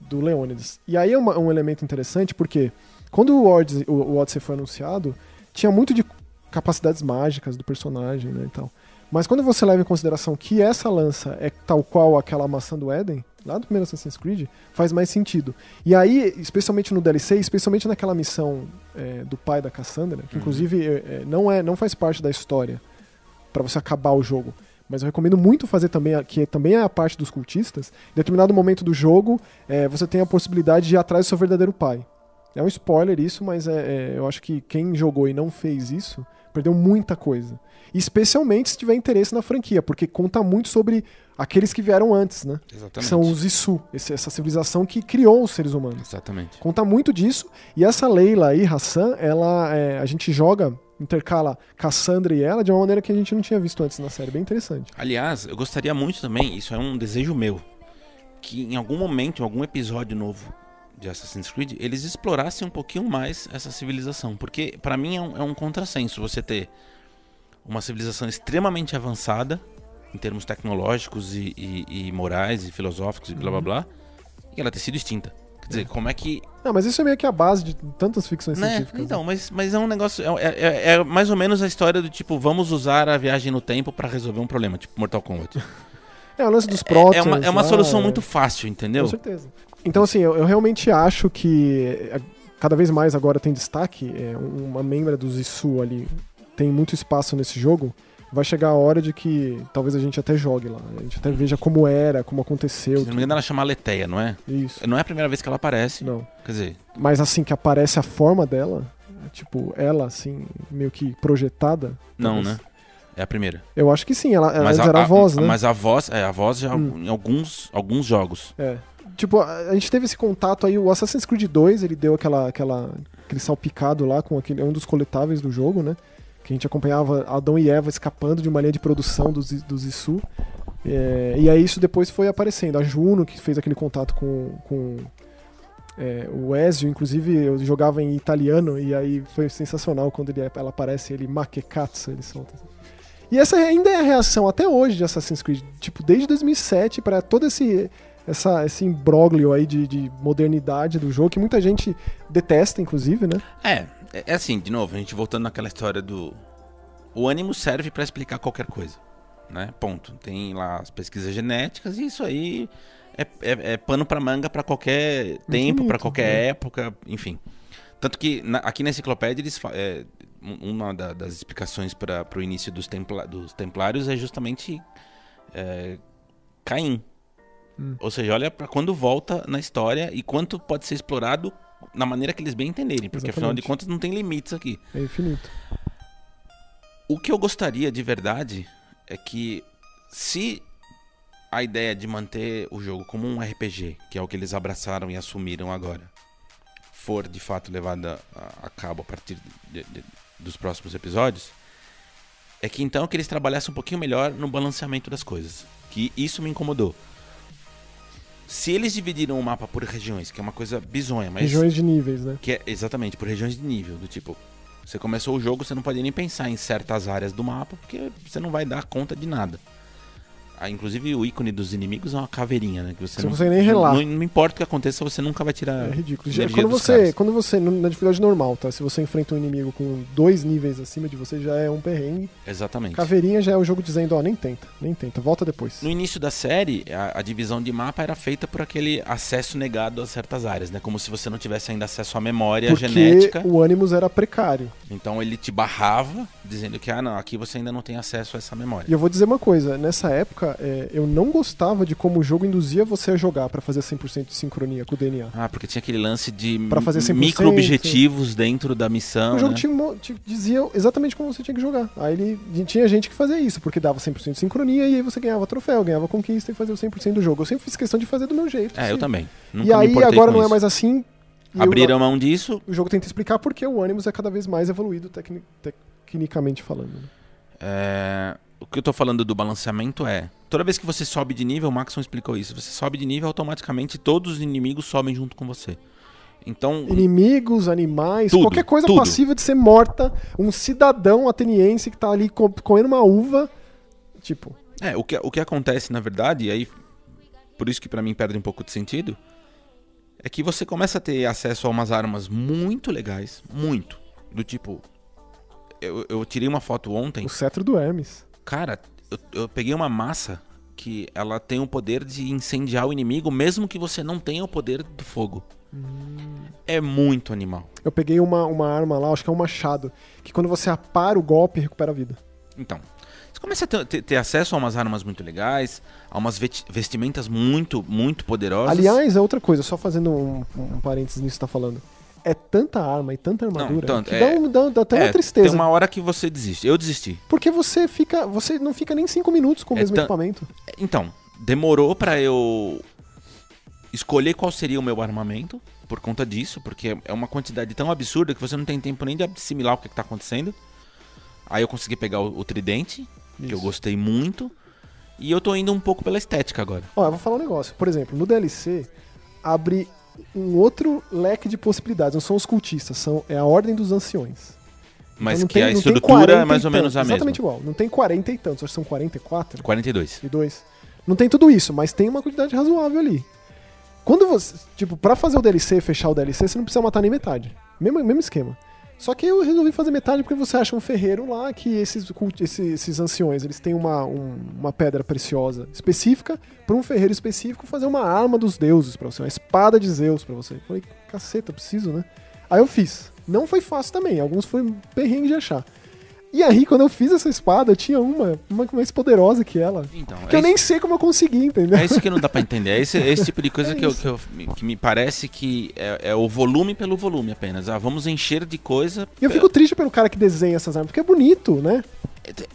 S2: do Leônidas. E aí é uma- um elemento interessante porque quando o Odyssey, o, o Odyssey foi anunciado, tinha muito de capacidades mágicas do personagem, né, e tal. Mas quando você leva em consideração que essa lança é tal qual aquela maçã do Éden, lá do primeiro Assassin's Creed, faz mais sentido. E aí, especialmente no DLC, especialmente naquela missão é, do pai da Cassandra, que
S1: Uhum.
S2: inclusive é, é, não, é, não faz parte da história pra você acabar o jogo. Mas eu recomendo muito fazer também, que também é a parte dos cultistas. Em determinado momento do jogo, é, você tem a possibilidade de ir atrás do seu verdadeiro pai. É um spoiler isso, mas é, é, eu acho que quem jogou e não fez isso, perdeu muita coisa. Especialmente se tiver interesse na franquia, porque conta muito sobre aqueles que vieram antes, né? Que
S1: Exatamente.
S2: são os Isu, essa civilização que criou os seres humanos.
S1: Exatamente.
S2: Conta muito disso. E essa Leila aí, Hassan, ela, é, a gente joga, intercala Cassandra e ela de uma maneira que a gente não tinha visto antes na série. Bem interessante.
S1: Aliás, eu gostaria muito também, isso é um desejo meu, que em algum momento, em algum episódio novo de Assassin's Creed, eles explorassem um pouquinho mais essa civilização. Porque pra mim é um, é um contrassenso você ter uma civilização extremamente avançada em termos tecnológicos e, e- e morais e filosóficos e blá blá blá, e ela ter sido extinta. Quer dizer, como é que
S2: Não, mas isso é meio que a base de tantas ficções
S1: né?
S2: científicas. né?
S1: Então, mas, mas é um negócio. É, é- é mais ou menos a história do tipo, vamos usar a viagem no tempo pra resolver um problema, tipo Mortal Kombat. *laughs*
S2: É o lance dos
S1: É-
S2: prótons.
S1: é, uma, é uma
S2: lá,
S1: solução
S2: é-
S1: muito fácil, entendeu?
S2: Com certeza. Então, assim, eu, eu realmente acho que é, cada vez mais agora tem destaque. é, uma membra dos Isu ali tem muito espaço nesse jogo. Vai chegar a hora de que talvez a gente até jogue lá. A gente até veja como era, como aconteceu.
S1: Se não me engano, ela chama Leteia, não é?
S2: Isso.
S1: Não é a primeira vez que ela aparece.
S2: Não.
S1: Quer dizer,
S2: Mas assim, que aparece a forma dela, tipo, ela, assim, meio que projetada.
S1: não,
S2: talvez.
S1: né? É a primeira.
S2: Eu acho que sim, ela, ela
S1: mas
S2: era a voz, né?
S1: Mas a voz, é, a voz já
S2: Hum.
S1: em alguns, alguns jogos.
S2: É. Tipo, a, a gente teve esse contato aí, o Assassin's Creed 2, ele deu aquela, aquela, aquele salpicado lá com aquele, é um dos coletáveis do jogo, né? Que a gente acompanhava Adão e Eva escapando de uma linha de produção dos, dos Isu. É, e aí isso depois foi aparecendo. A Juno, que fez aquele contato com, com é, o Ezio, inclusive eu jogava em italiano, e aí foi sensacional quando ele, ela aparece, ele Makekatsu, ele solta. E essa ainda é a reação até hoje de Assassin's Creed, tipo, desde 2007 para todo esse essa, esse imbróglio aí de, de modernidade do jogo, que muita gente detesta, inclusive, né?
S1: É, é, é assim, de novo, a gente voltando naquela história do. O ânimo serve pra explicar qualquer coisa. Né? Ponto. Tem lá as pesquisas genéticas e isso aí é, é- é pano pra manga pra qualquer tempo,
S2: Infinito,
S1: qualquer
S2: né?
S1: época, enfim. Tanto que na- aqui na enciclopédia eles é, um- uma da- das explicações para o início dos, templa- dos templários é justamente é, Caim.
S2: Hum.
S1: Ou seja, olha pra quando volta na história e quanto pode ser explorado na maneira que eles bem entenderem, porque afinal de
S2: Exatamente.
S1: contas não tem limites aqui.
S2: É infinito.
S1: O que eu gostaria de verdade é que se a ideia de manter o jogo como um RPG, que é o que eles abraçaram e assumiram agora, for de fato levada a, a cabo a partir de- de- dos próximos episódios, é que então que eles trabalhassem um pouquinho melhor no balanceamento das coisas. Que isso me incomodou. Se eles dividiram o mapa por regiões, que é uma coisa bizonha, mas
S2: Regiões de níveis, né?
S1: que é exatamente por regiões de nível, do tipo, você começou o jogo, você não pode nem pensar em certas áreas do mapa, porque você não vai dar conta de nada. Ah, inclusive o ícone dos inimigos é uma caveirinha, né? Que você
S2: Você
S1: não,
S2: consegue nem relar.
S1: Não, não importa o que aconteça, você nunca vai tirar.
S2: É ridículo. Já-
S1: energia
S2: Quando você,
S1: caras.
S2: quando você, na dificuldade normal, tá? Se você enfrenta um inimigo com dois níveis acima de você, já é um perrengue.
S1: Exatamente.
S2: Caveirinha já é o jogo dizendo, ó, nem tenta, nem tenta, volta depois.
S1: No início da série, a, a divisão de mapa era feita por aquele acesso negado a certas áreas, né? Como se você não tivesse ainda acesso à memória
S2: Porque
S1: genética.
S2: o Animus era precário.
S1: Então ele te barrava, dizendo que, ah, não, aqui você ainda não tem acesso a essa memória.
S2: E eu vou dizer uma coisa, nessa época, é, eu não gostava de como o jogo induzia você a jogar pra fazer 100% de sincronia com o DNA.
S1: Ah, porque tinha aquele lance de
S2: Pra fazer 100%,
S1: micro-objetivos dentro da missão.
S2: o jogo
S1: né?
S2: te, dizia exatamente como você tinha que jogar. Aí ele tinha gente que fazia isso, porque dava 100% de sincronia e aí você ganhava troféu, ganhava conquista e fazia o 100% do jogo. Eu sempre fiz questão de fazer do meu jeito.
S1: É, eu
S2: assim.
S1: também. Nunca
S2: E aí agora não é
S1: isso.
S2: mais assim.
S1: Abriram mão disso.
S2: O, jogo tenta explicar porque o Animus é cada vez mais evoluído tecni- tecnicamente falando. né?
S1: é, O que eu tô falando do balanceamento é. Toda vez que você sobe de nível, o Maxon explicou isso. Você sobe de nível, automaticamente todos os inimigos sobem junto com você. Então.
S2: Inimigos, animais,
S1: Tudo,
S2: qualquer coisa
S1: tudo.
S2: passível de ser morta. Um cidadão ateniense que tá ali co- comendo uma uva. Tipo,
S1: É, o que, o que acontece, na verdade, e aí. Por isso que pra mim perde um pouco de sentido. É que você começa a ter acesso a umas armas muito legais. Muito. Do tipo. Eu, eu tirei uma foto ontem.
S2: o cetro do Hermes.
S1: Cara, eu, eu peguei uma massa que ela tem o poder de incendiar o inimigo, mesmo que você não tenha o poder do fogo. É muito animal.
S2: Eu peguei uma, uma arma lá, acho que é um machado, que quando você apara o golpe, recupera a vida.
S1: Então, você começa a ter, ter- ter acesso a umas armas muito legais, a umas vestimentas muito, muito poderosas.
S2: Aliás, é outra coisa, só fazendo um, um parênteses nisso que você tá falando. É tanta arma e tanta armadura
S1: tanto,
S2: que
S1: é-
S2: dá, um, dá, dá até
S1: é,
S2: uma tristeza.
S1: Tem uma hora que você desiste. Eu desisti.
S2: Porque você fica. Você não fica nem cinco minutos com o
S1: É
S2: mesmo equipamento.
S1: Então, demorou pra eu escolher qual seria o meu armamento por conta disso, porque é uma quantidade tão absurda que você não tem tempo nem de assimilar o que, que tá acontecendo. Aí eu consegui pegar o, o tridente, que eu
S2: Isso.
S1: gostei muito, e eu tô indo um pouco pela estética agora.
S2: Ó, eu vou falar um negócio. Por exemplo, no DLC, abre um outro leque de possibilidades. Não são os cultistas, são, é a Ordem dos Anciões.
S1: Mas
S2: Então
S1: que
S2: tem-
S1: a estrutura
S2: 40
S1: é mais ou menos a mesma.
S2: Exatamente igual. Não tem 40 e tantos, acho que são 44
S1: 42.
S2: e 2. Não tem tudo isso, mas tem uma quantidade razoável ali. Quando você. Tipo, pra fazer o DLC, fechar o DLC, você não precisa matar nem metade. Mesmo, mesmo esquema. Só que eu resolvi fazer metade porque você acha um ferreiro lá que esses, esses, esses anciões eles têm uma, um- uma pedra preciosa específica pra um ferreiro específico fazer uma arma dos deuses pra você, uma espada de Zeus pra você. Eu Falei, caceta, preciso, né? Aí eu fiz. Não foi fácil também, alguns foi perrengue de achar. E aí, quando eu fiz essa espada, eu tinha uma, uma mais poderosa que ela.
S1: Então,
S2: Que
S1: é
S2: eu nem sei como eu consegui, entendeu?
S1: É isso que não dá pra entender. É esse, é esse tipo de coisa *laughs*
S2: É
S1: que, eu, que, eu- que me parece que é, é o volume pelo volume apenas. Ah, vamos encher de coisa.
S2: E eu fico triste pelo cara que desenha essas armas, porque é bonito, né?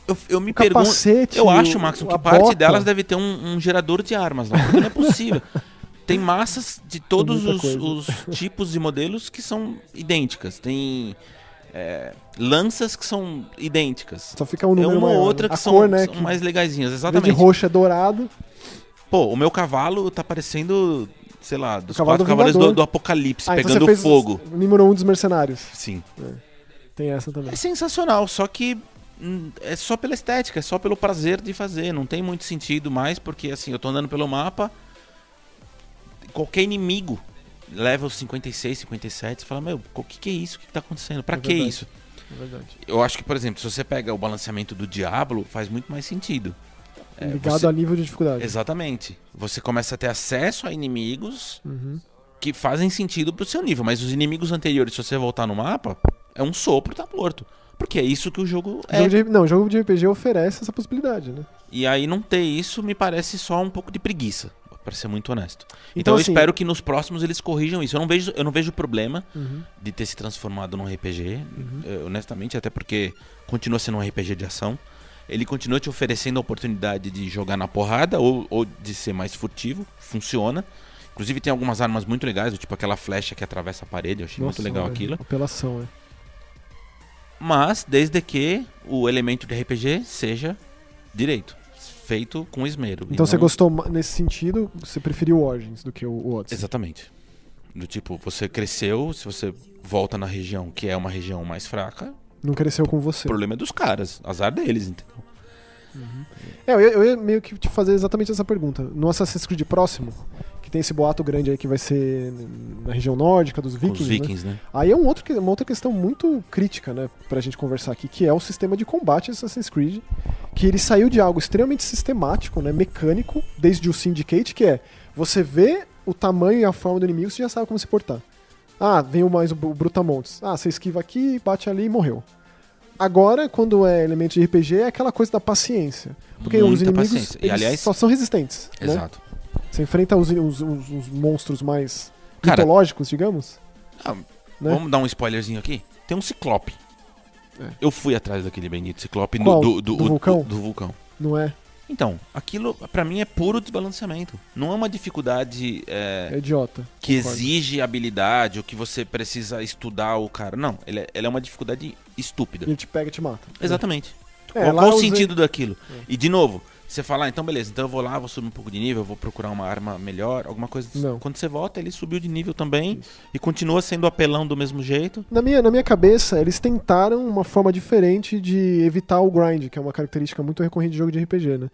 S1: Eu, eu me pergunto. Eu acho, Max, que parte
S2: bota.
S1: delas deve ter um, um gerador de armas lá, porque não é possível. *laughs* Tem massas de todos os, os tipos de modelos que são idênticas. Tem é, lanças que são idênticas.
S2: Só fica um
S1: É
S2: número
S1: uma ou
S2: maior,
S1: outra
S2: né?
S1: que
S2: A
S1: são,
S2: cor, né,
S1: são
S2: que
S1: mais legaisinhas,
S2: vez
S1: exatamente.
S2: de roxo é dourado.
S1: Pô, o meu cavalo tá parecendo, sei lá, dos
S2: cavalo
S1: quatro
S2: do
S1: cavaleiros do, do Apocalipse,
S2: Ah, então
S1: pegando
S2: você fez
S1: fogo.
S2: O número um dos mercenários.
S1: Sim.
S2: Tem essa também.
S1: É sensacional, só que hum, é só pela estética, é só pelo prazer de fazer. Não tem muito sentido mais, porque assim, eu tô andando pelo mapa, qualquer inimigo level 56, 57, você fala, meu, o que, que é isso? O que, que tá acontecendo? Pra
S2: É
S1: que
S2: verdade.
S1: isso?
S2: É verdade.
S1: Eu acho que, por exemplo, se você pega o balanceamento do Diablo, faz muito mais sentido. É,
S2: Ligado
S1: você-
S2: a nível de dificuldade.
S1: Exatamente. Você começa a ter acesso a inimigos
S2: Uhum.
S1: que fazem sentido pro seu nível, mas os inimigos anteriores, se você voltar no mapa, é um sopro, tá morto. Porque é isso que o jogo é.
S2: Jogo de, não, jogo de RPG oferece essa possibilidade, né?
S1: E aí não ter isso me parece só um pouco de preguiça, pra ser muito honesto. Então,
S2: Então,
S1: eu
S2: assim-
S1: espero que nos próximos eles corrijam isso. Eu não vejo, eu não vejo problema
S2: Uhum.
S1: de ter se transformado num RPG, eh, honestamente, até porque continua sendo um RPG de ação. Ele continua te oferecendo a oportunidade de jogar na porrada ou, ou de ser mais furtivo. Funciona. Inclusive tem algumas armas muito legais, tipo aquela flecha que atravessa a parede. Eu achei muito legal aquilo.
S2: Apelação, é.
S1: Mas desde que o elemento de RPG seja direito. Feito com esmero.
S2: Então você
S1: não-
S2: gostou nesse sentido, você preferiu o Origins do que o o Odyssey.
S1: Exatamente. Do tipo, você cresceu, se você volta na região que é uma região mais fraca,
S2: Não cresceu com
S1: o
S2: você.
S1: problema é dos caras. Azar deles, entendeu?
S2: É, eu eu ia meio que te fazer exatamente essa pergunta. No Assassin's Creed próximo, que tem esse boato grande aí que vai ser na região nórdica dos vikings,
S1: os
S2: né?
S1: vikings, né?
S2: Aí é um outro, uma outra questão muito crítica, né, pra gente conversar aqui, que é o sistema de combate Assassin's Creed, que ele saiu de algo extremamente sistemático, né, mecânico, desde o Syndicate, que é você vê o tamanho e a forma do inimigo, você já sabe como se portar. Ah, vem o mais o Bru- Brutamontes. Ah, você esquiva aqui, bate ali e morreu. Agora, quando é elemento de RPG, é aquela coisa da paciência. Porque os
S1: Muita
S2: inimigos
S1: paciência. E, aliás-
S2: só são resistentes. né? Você enfrenta os, os- os- os monstros mais
S1: Cara-
S2: mitológicos, digamos.
S1: Ah,
S2: Né?
S1: Vamos dar um spoilerzinho aqui? Tem um ciclope.
S2: É.
S1: Eu fui atrás daquele bendito ciclope no- do, do,
S2: Do vulcão?
S1: do vulcão.
S2: Não é?
S1: Então, aquilo pra mim é puro desbalanceamento. Não é uma dificuldade é,
S2: É idiota.
S1: que
S2: concordo.
S1: exige habilidade ou que você precisa estudar o cara. Não, ele é, ele é uma dificuldade estúpida.
S2: Ele te pega e te mata.
S1: Exatamente.
S2: É,
S1: qual qual o
S2: usei-
S1: sentido daquilo? E de novo, você fala, ah, então beleza, então eu vou lá, vou subir um pouco de nível, vou procurar uma arma melhor, alguma coisa.
S2: Não.
S1: Quando você volta, ele subiu de nível também e continua sendo apelão do mesmo jeito.
S2: Na minha, na minha cabeça, eles tentaram uma forma diferente de evitar o grind, que é uma característica muito recorrente de jogo de RPG, né?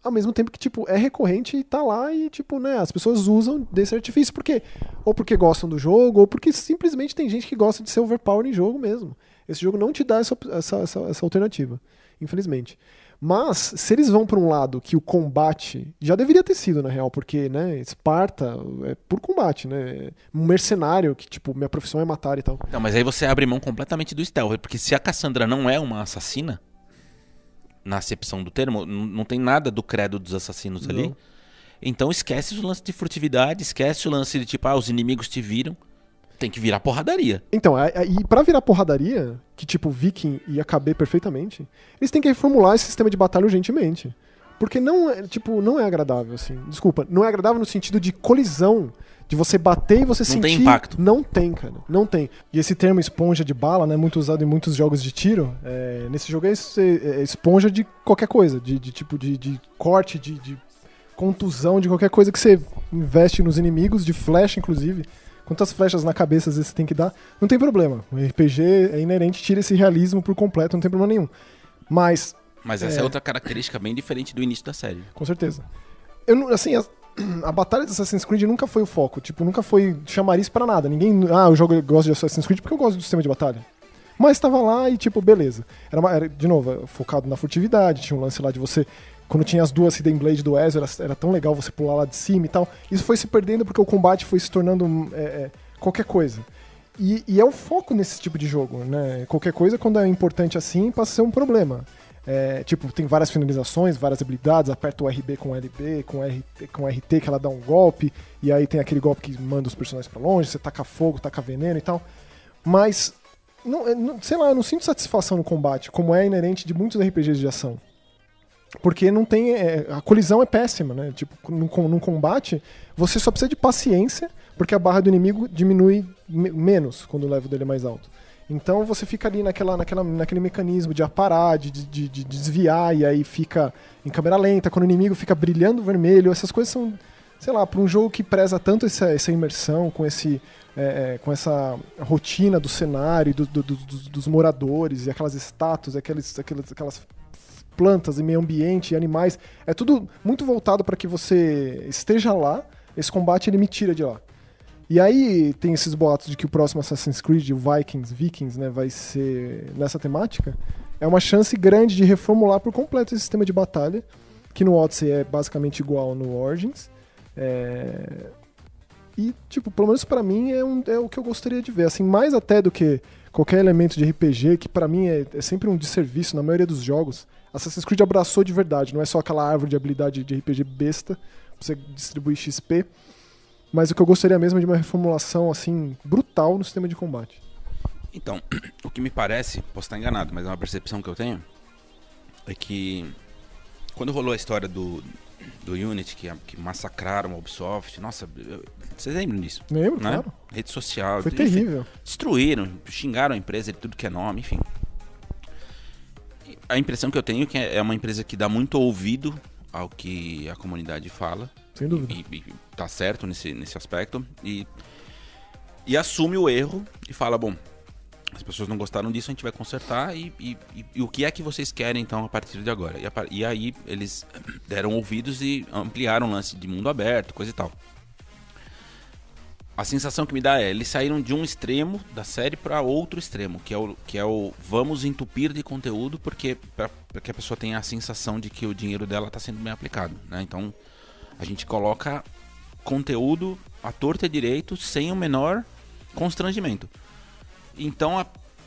S2: Ao mesmo tempo que, tipo, é recorrente e tá lá e, tipo, né, as pessoas usam desse artifício porque ou porque gostam do jogo, ou porque simplesmente tem gente que gosta de ser overpower em jogo mesmo. Esse jogo não te dá essa, essa, essa, essa alternativa, infelizmente. Mas, se eles vão pra um lado que o combate já deveria ter sido, na real, porque, né, Esparta é por combate, né? Um mercenário que, tipo, minha profissão é matar e tal.
S1: Não, mas aí você abre mão completamente do stealth, porque se a Cassandra não é uma assassina, na acepção do termo, não tem nada do credo dos assassinos ali.
S2: Não.
S1: Então esquece o lance de furtividade, esquece o lance de tipo, ah, os inimigos te viram. Tem que virar porradaria.
S2: Então, a- a- e pra virar porradaria, que tipo Viking ia caber perfeitamente, eles têm que reformular esse sistema de batalha urgentemente. Porque não é, tipo, não é agradável, assim. Desculpa, não é agradável no sentido de colisão, de você bater e você
S1: Não
S2: sentir...
S1: tem impacto.
S2: Não tem, cara. Não tem. E esse termo esponja de bala, né, muito usado em muitos jogos de tiro, é, nesse jogo é, é esponja de qualquer coisa, de, de tipo de, de corte, de, de contusão, de qualquer coisa que você investe nos inimigos, de flecha, inclusive. Quantas flechas na cabeça às vezes você tem que dar, não tem problema. O RPG é inerente, tira esse realismo por completo, não tem problema nenhum. Mas,
S1: Mas essa é,
S2: É.
S1: outra característica bem diferente do início da série.
S2: com certeza. Eu assim, a, *clears throat* a batalha de Assassin's Creed nunca foi o foco, tipo, nunca foi chamariz pra nada. Ninguém, ah, eu jogo, eu gosto de Assassin's Creed porque eu gosto do sistema de batalha. Mas tava lá e, tipo, beleza. Era, uma- era, de novo, focado na furtividade, tinha um lance lá de você. Quando tinha as duas Hidden Blade do Ezio, era, era tão legal você pular lá de cima e tal. Isso foi se perdendo porque o combate foi se tornando é, é, qualquer coisa. E, e é o foco nesse tipo de jogo, né? Qualquer coisa, quando é importante assim, passa a ser um problema. É, tipo, tem várias finalizações, várias habilidades, aperta o RB com LB, com RT, com RT que ela dá um golpe, e aí tem aquele golpe que manda os personagens pra longe, você taca fogo, taca veneno e tal. Mas, é, não- sei lá, eu não sinto satisfação no combate, como é inerente de muitos RPGs de ação. Porque não tem. é, a colisão é péssima, né? Tipo, num, num combate, você só precisa de paciência, porque a barra do inimigo diminui me- menos quando o level dele é mais alto. Então você fica ali naquela, naquela, naquele mecanismo de aparar, de, de, de desviar, e aí fica em câmera lenta, quando o inimigo fica brilhando vermelho. Essas coisas são, sei lá, para um jogo que preza tanto essa, essa imersão, com, esse, é, é, com essa rotina do cenário, do, do- do- dos, moradores, e aquelas estátuas, aquelas, aquelas plantas e meio ambiente e animais. É tudo muito voltado para que você esteja lá. Esse combate ele me tira de lá. E aí tem esses boatos de que o próximo Assassin's Creed, o Vikings, Vikings, né, vai ser nessa temática. É uma chance grande de reformular por completo esse sistema de batalha, que no Odyssey é basicamente igual no Origins. É, E, tipo, pelo menos pra mim é, um- é o que eu gostaria de ver. Assim, mais até do que qualquer elemento de RPG, que pra mim é, é sempre um desserviço na maioria dos jogos. Assassin's Creed abraçou de verdade, não é só aquela árvore de habilidade de RPG besta pra você distribuir XP. Mas o que eu gostaria mesmo é de uma reformulação, assim, brutal no sistema de combate.
S1: Então, *clears throat* o que me parece, posso estar enganado, mas é uma percepção que eu tenho, é que quando rolou a história do, do Unity, que, que massacraram a Ubisoft, nossa, vocês lembram disso?
S2: Lembro,
S1: né?
S2: claro.
S1: Rede social.
S2: Foi
S1: enfim,
S2: terrível.
S1: Destruíram, xingaram a empresa de tudo que é nome, enfim. A impressão que eu tenho é que é uma empresa que dá muito ouvido ao que a comunidade fala.
S2: Sem dúvida.
S1: E, e tá certo nesse, nesse aspecto. E, e assume o erro e fala, bom, as pessoas não gostaram disso, a gente vai consertar e, e- e- e o que é que vocês querem então a partir de agora? E, a e aí eles *clears throat* deram ouvidos e ampliaram o lance de mundo aberto, coisa e tal. A sensação que me dá é, eles saíram de um extremo da série para outro extremo, que é o que é o vamos entupir de conteúdo porque para que a pessoa tenha a sensação de que o dinheiro dela está sendo bem aplicado, né? Então a gente coloca conteúdo à torta e direito sem o menor constrangimento. Então, a-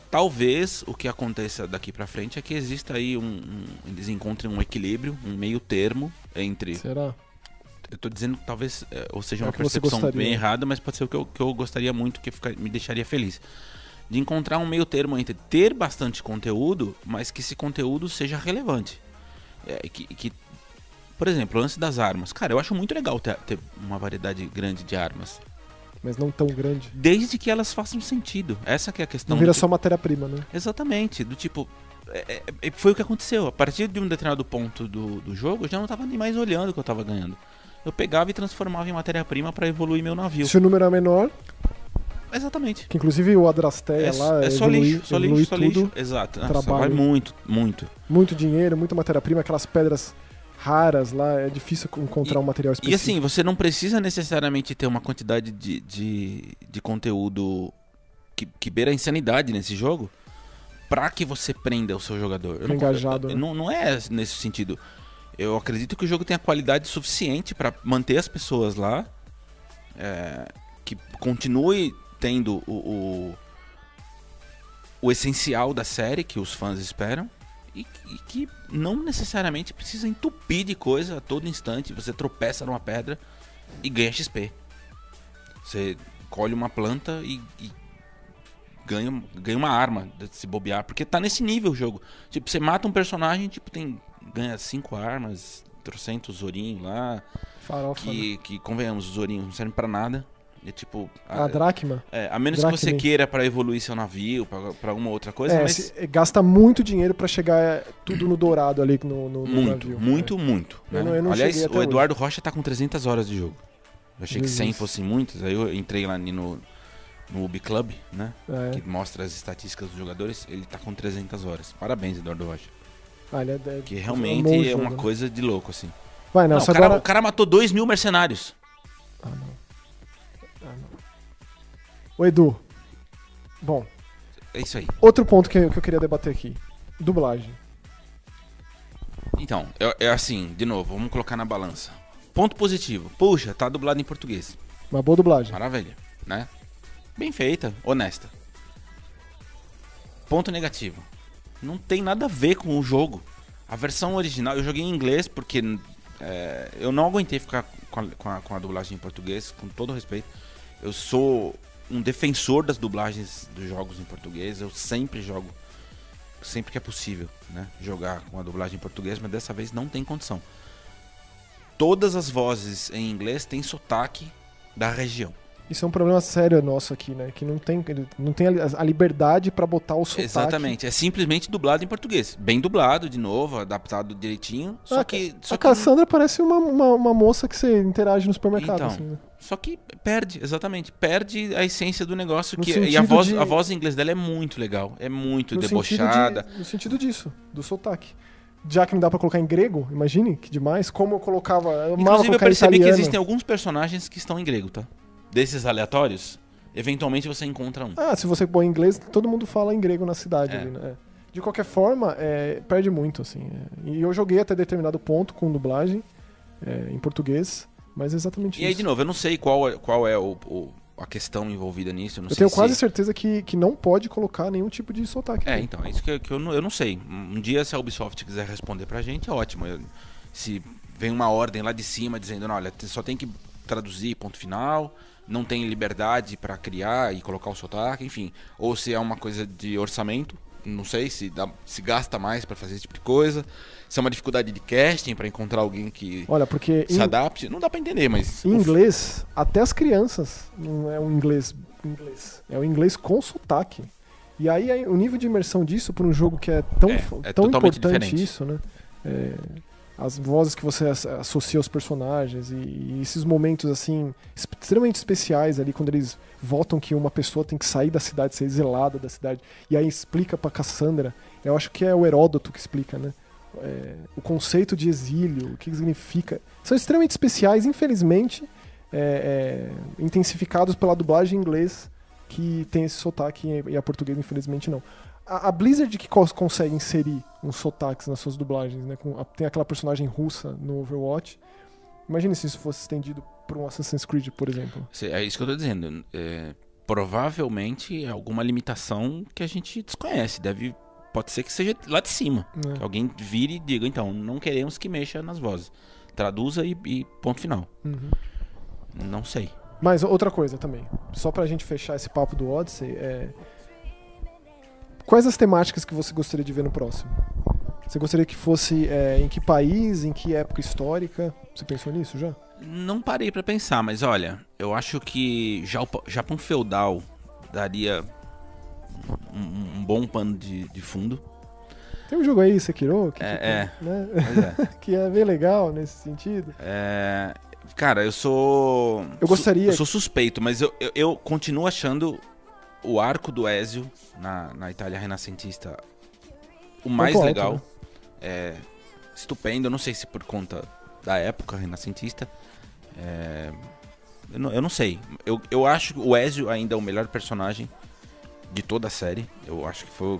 S1: talvez o que aconteça daqui pra frente é que exista aí um, um- eles encontrem um equilíbrio, um meio termo entre
S2: Será?
S1: eu tô dizendo que talvez, é, ou seja,
S2: É
S1: uma percepção bem errada, mas pode ser o que eu, que eu gostaria muito, que fica- me deixaria feliz. De encontrar um meio termo entre ter bastante conteúdo, mas que esse conteúdo seja relevante. É, que, que, por exemplo, o lance das armas. Cara, eu acho muito legal ter, ter uma variedade grande de armas.
S2: Mas não tão grande.
S1: Desde que elas façam sentido. Essa que é a questão.
S2: Não vira só matéria-prima, né?
S1: Exatamente, do tipo. é- é- foi o que aconteceu. A partir de um determinado ponto do, do jogo, eu já não tava nem mais olhando o que eu tava ganhando. Eu pegava e transformava em matéria-prima para evoluir meu navio.
S2: Se o número é menor,
S1: Exatamente.
S2: que inclusive o Adrasteia
S1: É,
S2: lá
S1: é só
S2: evolui,
S1: lixo, só
S2: evolui
S1: lixo, só
S2: tudo.
S1: lixo. Exato. Nossa,
S2: trabalho.
S1: vai muito, muito.
S2: Muito dinheiro, muita matéria-prima, aquelas pedras raras lá, é difícil encontrar
S1: E-
S2: um material
S1: E
S2: específico.
S1: assim, você não precisa necessariamente ter uma quantidade de, de, de conteúdo que, que beira a insanidade nesse jogo pra que você prenda o seu jogador. Eu não-
S2: Engajado, né?
S1: não, não é nesse sentido. Eu acredito que o jogo tenha qualidade suficiente pra manter as pessoas lá, é, que continue tendo o, o, o essencial da série que os fãs esperam. E, e que não necessariamente precisa entupir de coisa a todo instante. Você tropeça numa pedra e ganha XP. Você colhe uma planta e, e ganha, ganha uma arma de se bobear. Porque tá nesse nível o jogo. Tipo, você mata um personagem, tipo, tem. Ganha cinco armas, trocentos ourinhos lá.
S2: Farofa, né?
S1: Que, que, convenhamos, os ourinhos não servem pra nada. É tipo.
S2: A dracma.
S1: é, a menos que você queira pra evoluir seu navio, pra uma outra coisa,
S2: É,
S1: mas.
S2: é, gasta muito dinheiro pra chegar é, tudo no dourado ali no, no, no
S1: Muito,
S2: navio.
S1: muito, muito.
S2: Eu
S1: né?
S2: não- eu não
S1: Aliás, o Eduardo Rocha tá com 300 horas de jogo. Eu achei que 100
S2: Jesus.
S1: fossem muitas, aí eu entrei lá no, no Ubi Club, né?
S2: É.
S1: Que mostra as estatísticas dos jogadores. Ele tá com 300 horas. Parabéns, Eduardo Rocha.
S2: Ah, é, é-
S1: Que realmente é
S2: jogo,
S1: uma
S2: né?
S1: coisa de louco, assim.
S2: Vai,
S1: Não,
S2: Nelson,
S1: o, cara,
S2: agora...
S1: o cara matou 2 mil mercenários.
S2: Ah, não. Ô, Edu. Bom,
S1: É isso aí.
S2: outro ponto que eu, que eu queria debater aqui. Dublagem.
S1: Então, é, é assim, de novo, vamos colocar na balança. Ponto positivo. Puxa, tá dublado em português.
S2: Uma boa dublagem.
S1: Maravilha, né? Bem feita, honesta. Ponto negativo. Não tem nada a ver com o jogo. A versão original, eu joguei em inglês porque é, eu não aguentei ficar com a, com, a, com a dublagem em português, com todo respeito. Eu sou um defensor das dublagens dos jogos em português. Eu sempre jogo, sempre que é possível, né? Jogar com a dublagem em português, mas dessa vez não tem condição. Todas as vozes em inglês têm sotaque da região.
S2: Isso é um problema sério nosso aqui, né? Que não tem, não tem a liberdade pra botar o sotaque.
S1: Exatamente, é simplesmente dublado em português. Bem dublado, de novo, adaptado direitinho. Só
S2: Ah,
S1: que. Só
S2: a
S1: que,
S2: Cassandra parece uma, uma, uma moça que você interage no supermercado.
S1: Então,
S2: assim, né?
S1: só que perde, exatamente. Perde a essência do negócio.
S2: No
S1: Que, e a voz,
S2: de-
S1: a voz em inglês dela é muito legal. É muito
S2: No
S1: debochada.
S2: Sentido de, no sentido disso, do sotaque. Já que não dá pra colocar em grego, imagine que demais. Como eu colocava. Eu
S1: Inclusive, eu percebi que
S2: italiano.
S1: existem alguns personagens que estão em grego, tá? Desses aleatórios, eventualmente você encontra um.
S2: Ah, se você põe em inglês, todo mundo fala em grego na cidade
S1: É.
S2: ali, né? É. De qualquer forma, é, perde muito, assim. é. E eu joguei até determinado ponto com dublagem é, em português, mas é exatamente
S1: E
S2: isso.
S1: aí, de novo, eu não sei qual é, qual é o, o- a questão envolvida nisso. Eu,
S2: eu tenho
S1: se-
S2: quase certeza que, que não pode colocar nenhum tipo de sotaque.
S1: É,
S2: aqui.
S1: então, é isso que, eu- que eu, não, eu não sei. Um dia, se a Ubisoft quiser responder pra gente, é ótimo. Eu- se vem uma ordem lá de cima dizendo, não, olha, só tem que traduzir, ponto final, não tem liberdade pra criar e colocar o sotaque, enfim. Ou se é uma coisa de orçamento, Não sei se, dá, se gasta mais pra fazer esse tipo de coisa. Se é uma dificuldade de casting pra encontrar alguém que
S2: Olha, porque
S1: se
S2: em,
S1: adapte. Não dá pra entender, mas.
S2: em inglês, até as crianças não é um inglês inglês. É o inglês com sotaque. E aí o nível de imersão disso para um jogo que é tão,
S1: É, é
S2: tão importante
S1: diferente.
S2: isso, né? É, as vozes que você as- associa aos personagens e, e esses momentos assim extremamente especiais ali quando eles votam que uma pessoa tem que sair da cidade, ser exilada da cidade e aí explica para Cassandra. Eu acho que é o Heródoto que explica, né? É, o conceito de exílio, o que significa. São extremamente especiais, infelizmente, é, é, intensificados pela dublagem em inglês, que tem esse sotaque e a portuguesa, infelizmente, não. A, a Blizzard que consegue inserir uns sotaques nas suas dublagens, né? com a- tem aquela personagem russa no Overwatch. Imagine se isso fosse estendido para um Assassin's Creed, por exemplo.
S1: É isso que eu tô dizendo. É, provavelmente é alguma limitação que a gente desconhece. Deve. Pode ser que seja lá de cima. Que alguém vire e diga, então, não queremos que mexa nas vozes. Traduza e, e ponto final.
S2: Uhum.
S1: Não sei.
S2: Mas outra coisa também, só pra gente fechar esse papo do Odyssey, é... quais as temáticas que você gostaria de ver no próximo? Você gostaria que fosse é, em que país, em que época histórica? Você pensou nisso já?
S1: Não parei pra pensar, mas olha, eu acho que Japão feudal daria um, um bom pano de, de fundo.
S2: Tem um jogo aí, Sekiro, que,
S1: É,
S2: fica, né?
S1: Pois é. *laughs*
S2: que é bem legal nesse sentido.
S1: É, Cara, eu sou.
S2: Eu gostaria-
S1: Eu sou suspeito, mas eu, eu, eu continuo achando o arco do Ezio na, na Itália renascentista o mais
S2: alto,
S1: legal.
S2: né?
S1: É estupendo. Não sei se por conta da época renascentista. É, eu, não, eu não sei. Eu, eu acho que o Ezio ainda é o melhor personagem de toda a série. Eu acho que foi.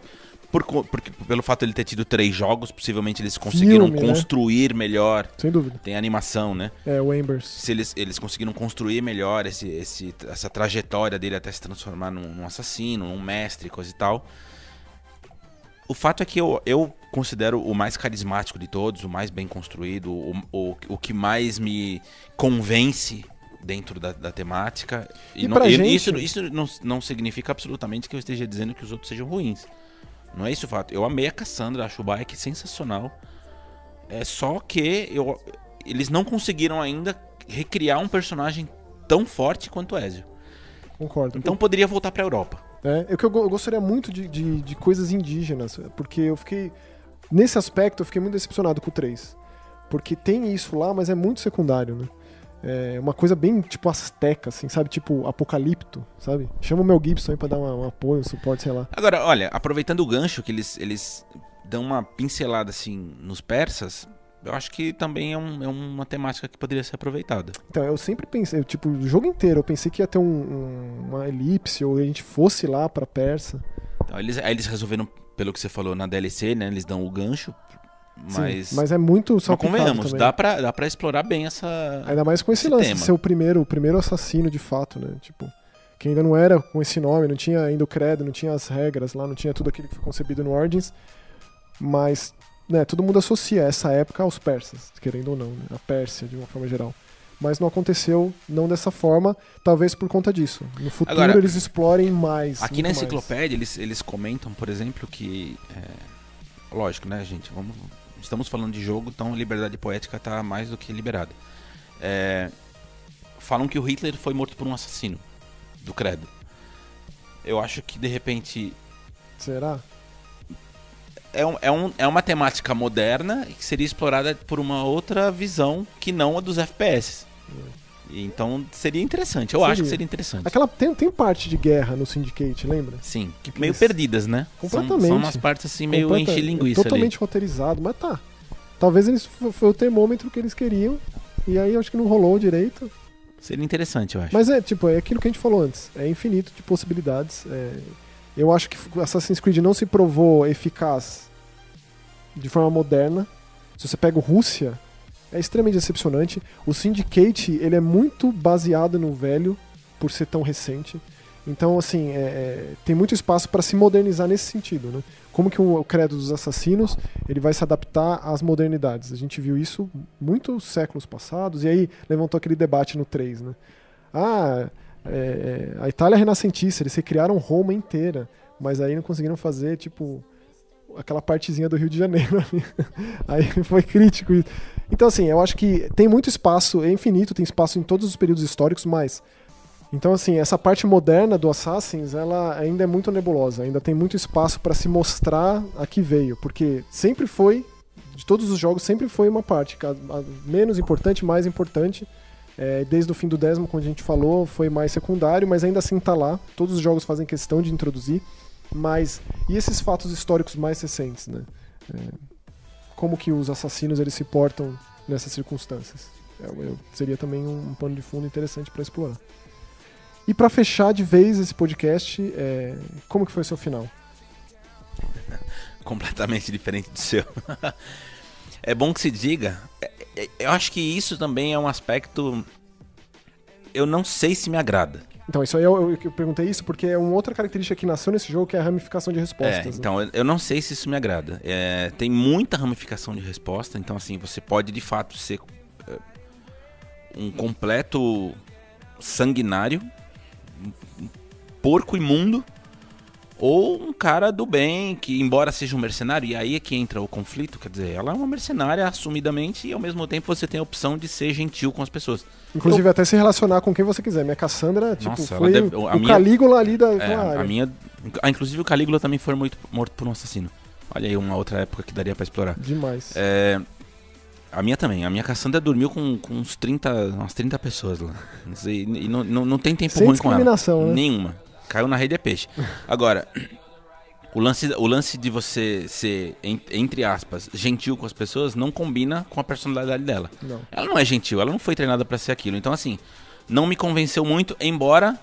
S1: Por, porque, pelo fato de ele ter tido três jogos, possivelmente eles conseguiram
S2: Filme, né?
S1: construir melhor.
S2: Sem dúvida.
S1: Tem animação, né?
S2: É, o Embers.
S1: Se eles, eles conseguiram construir melhor esse, esse, essa trajetória dele até se transformar num, num assassino, num mestre, coisa e tal. O fato é que eu, eu considero o mais carismático de todos, o mais bem construído, o, o, o que mais me convence dentro da, da temática.
S2: E
S1: não-
S2: pra gente-
S1: isso, isso não, não significa absolutamente que eu esteja dizendo que os outros sejam ruins. Não é isso o fato. Eu amei a Cassandra, acho o Bike sensacional. É só que eu, eles não conseguiram ainda recriar um personagem tão forte quanto o Ezio.
S2: Concordo.
S1: Então poderia voltar pra Europa.
S2: É, eu, que eu, eu gostaria muito de, de, de coisas indígenas, porque eu fiquei. Nesse aspecto, eu fiquei muito decepcionado com o 3. Porque tem isso lá, mas é muito secundário, né? É uma coisa bem tipo asteca, assim, sabe? Tipo apocalipto, sabe? Chama o Mel Gibson aí pra dar uma- um apoio, um suporte, sei lá.
S1: Agora, olha, aproveitando o gancho que eles, eles dão uma pincelada assim nos persas, eu acho que também é, um- é uma temática que poderia ser aproveitada.
S2: Então, eu sempre pensei, tipo, o jogo inteiro, eu pensei que ia ter um- um- uma elipse, ou a gente fosse lá pra Persa.
S1: Então, eles, aí eles resolveram, pelo que você falou na DLC, né? Eles dão o gancho,
S2: Sim,
S1: mas.
S2: mas é muito
S1: mas
S2: salpicado
S1: convenhamos,
S2: também.
S1: dá pra, dá pra explorar bem essa.
S2: Ainda mais com esse,
S1: esse
S2: lance
S1: tema.
S2: de ser o primeiro, o primeiro assassino de fato, né? Tipo, que ainda não era com esse nome, não tinha ainda o credo, não tinha as regras lá, não tinha tudo aquilo que foi concebido no Origins. Mas, né, todo mundo associa essa época aos persas, querendo ou não, né? A Pérsia, de uma forma geral. Mas não aconteceu, não dessa forma, talvez por conta disso. No futuro
S1: Agora,
S2: eles explorem mais.
S1: Aqui na
S2: muito mais.
S1: enciclopédia eles, eles comentam, por exemplo, que. é, lógico, né, gente? Vamos, estamos falando de jogo, então liberdade poética tá mais do que liberada. É, falam que o Hitler foi morto por um assassino do credo. Eu acho que de repente
S2: Será?
S1: é, um, é, um, é uma temática moderna e que seria explorada por uma outra visão que não a dos FPS. E Então seria interessante, eu acho que
S2: Seria.
S1: seria interessante.
S2: Aquela, tem, tem parte de guerra no Syndicate, lembra?
S1: Sim,
S2: Que
S1: meio
S2: eles-
S1: perdidas, né? São,
S2: Completamente.
S1: são umas partes assim meio
S2: Completa-
S1: enche linguiça
S2: Totalmente roteirizado, mas tá. Talvez eles fo- foi o termômetro que eles queriam. E aí eu acho que não rolou direito.
S1: ali. Seria interessante, eu acho.
S2: Mas é, tipo, é aquilo que a gente falou antes. É infinito de possibilidades. é, Eu acho que Assassin's Creed não se provou eficaz de forma moderna. Se você pega o Rússia, é extremamente decepcionante. O Syndicate, ele é muito baseado no velho, por ser tão recente. Então, assim, é- é, tem muito espaço para se modernizar nesse sentido, né? Como que o, o credo dos assassinos ele vai se adaptar às modernidades. A gente viu isso muitos séculos passados, e aí levantou aquele debate no 3, né? Ah, é, é, a Itália é renascentista, eles recriaram Roma inteira, mas aí não conseguiram fazer, tipo, aquela partezinha do Rio de Janeiro. *laughs* Aí foi crítico isso. Então, assim, eu acho que tem muito espaço, é infinito, tem espaço em todos os períodos históricos, mas. Então, assim, essa parte moderna do Assassins, ela ainda é muito nebulosa, ainda tem muito espaço para se mostrar a que veio, porque sempre foi, de todos os jogos, sempre foi uma parte, menos importante, mais importante. É, desde o fim do décimo, como a gente falou, foi mais secundário, mas ainda assim tá lá. Todos os jogos fazem questão de introduzir. Mas e esses fatos históricos mais recentes, né? É, como que os assassinos eles se portam nessas circunstâncias? É, seria também um, pano de fundo interessante para explorar. E para fechar de vez esse podcast, é, como que foi o seu final? *laughs*
S1: Completamente diferente do seu. *laughs* é bom que se diga. É, eu acho que isso também é um aspecto. Eu não sei se me agrada.
S2: Então, isso aí eu, eu, eu, perguntei isso porque é uma outra característica que nasceu nesse jogo, que é a ramificação de respostas.
S1: É, né? então, eu não sei se isso me agrada. É, tem muita ramificação de resposta, então, assim, você pode de fato ser é, um completo sanguinário, um porco imundo, ou um cara do bem, que embora seja um mercenário, e aí é que entra o conflito, quer dizer, ela é uma mercenária assumidamente e ao mesmo tempo você tem a opção de ser gentil com as pessoas.
S2: Inclusive Eu... até se relacionar com quem você quiser. Minha Cassandra, tipo, Nossa, foi deve... o minha... Calígula ali da,
S1: é, área. A minha... Ah, inclusive o Calígula também foi muito morto por um assassino. Olha aí uma outra época que daria para explorar.
S2: Demais.
S1: É... A minha também. A minha Cassandra dormiu com, com uns 30, umas 30 pessoas lá. E, e não, não, não tem tempo
S2: Sem
S1: ruim com ela.
S2: Né?
S1: Nenhuma. Caiu na rede é peixe. Agora, o lance, o lance de você ser, entre aspas, gentil com as pessoas não combina com a personalidade dela.
S2: Não.
S1: Ela não é gentil, ela não foi treinada para ser aquilo. Então, assim, não me convenceu muito, embora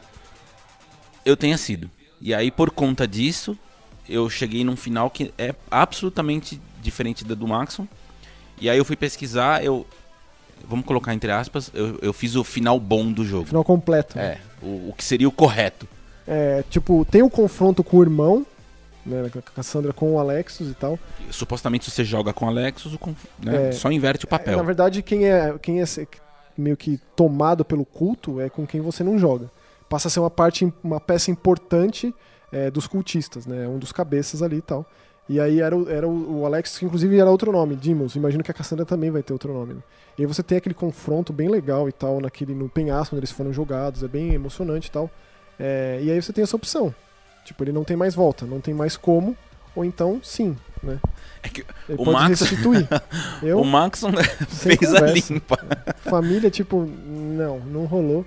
S1: eu tenha sido. E aí, por conta disso, eu cheguei num final que é absolutamente diferente da do Maxon. E aí eu fui pesquisar, eu. Vamos colocar entre aspas, eu, eu fiz o final bom do jogo.
S2: Final completo.
S1: É, o, o que seria o correto.
S2: É, tipo, tem um confronto com o irmão, né, com a Cassandra com o Alexus e tal.
S1: Supostamente você joga com o Alexus, né, é, só inverte o papel. É,
S2: na verdade, quem é, quem é meio que tomado pelo culto é com quem você não joga. Passa a ser uma parte, uma peça importante é, dos cultistas, né? Um dos cabeças ali e tal. E aí era, o, era o, o Alex, que inclusive era outro nome, Dimos. Imagino que a Cassandra também vai ter outro nome. Né? E aí você tem aquele confronto bem legal e tal, naquele, no penhasco onde eles foram jogados, é bem emocionante e tal. É, e aí você tem essa opção. Tipo, ele não tem mais volta, não tem mais como, ou então sim, né?
S1: É que ele o Max
S2: restituir. *laughs*
S1: Eu, o Max fez conversa. a limpa.
S2: Família, tipo, não, não rolou.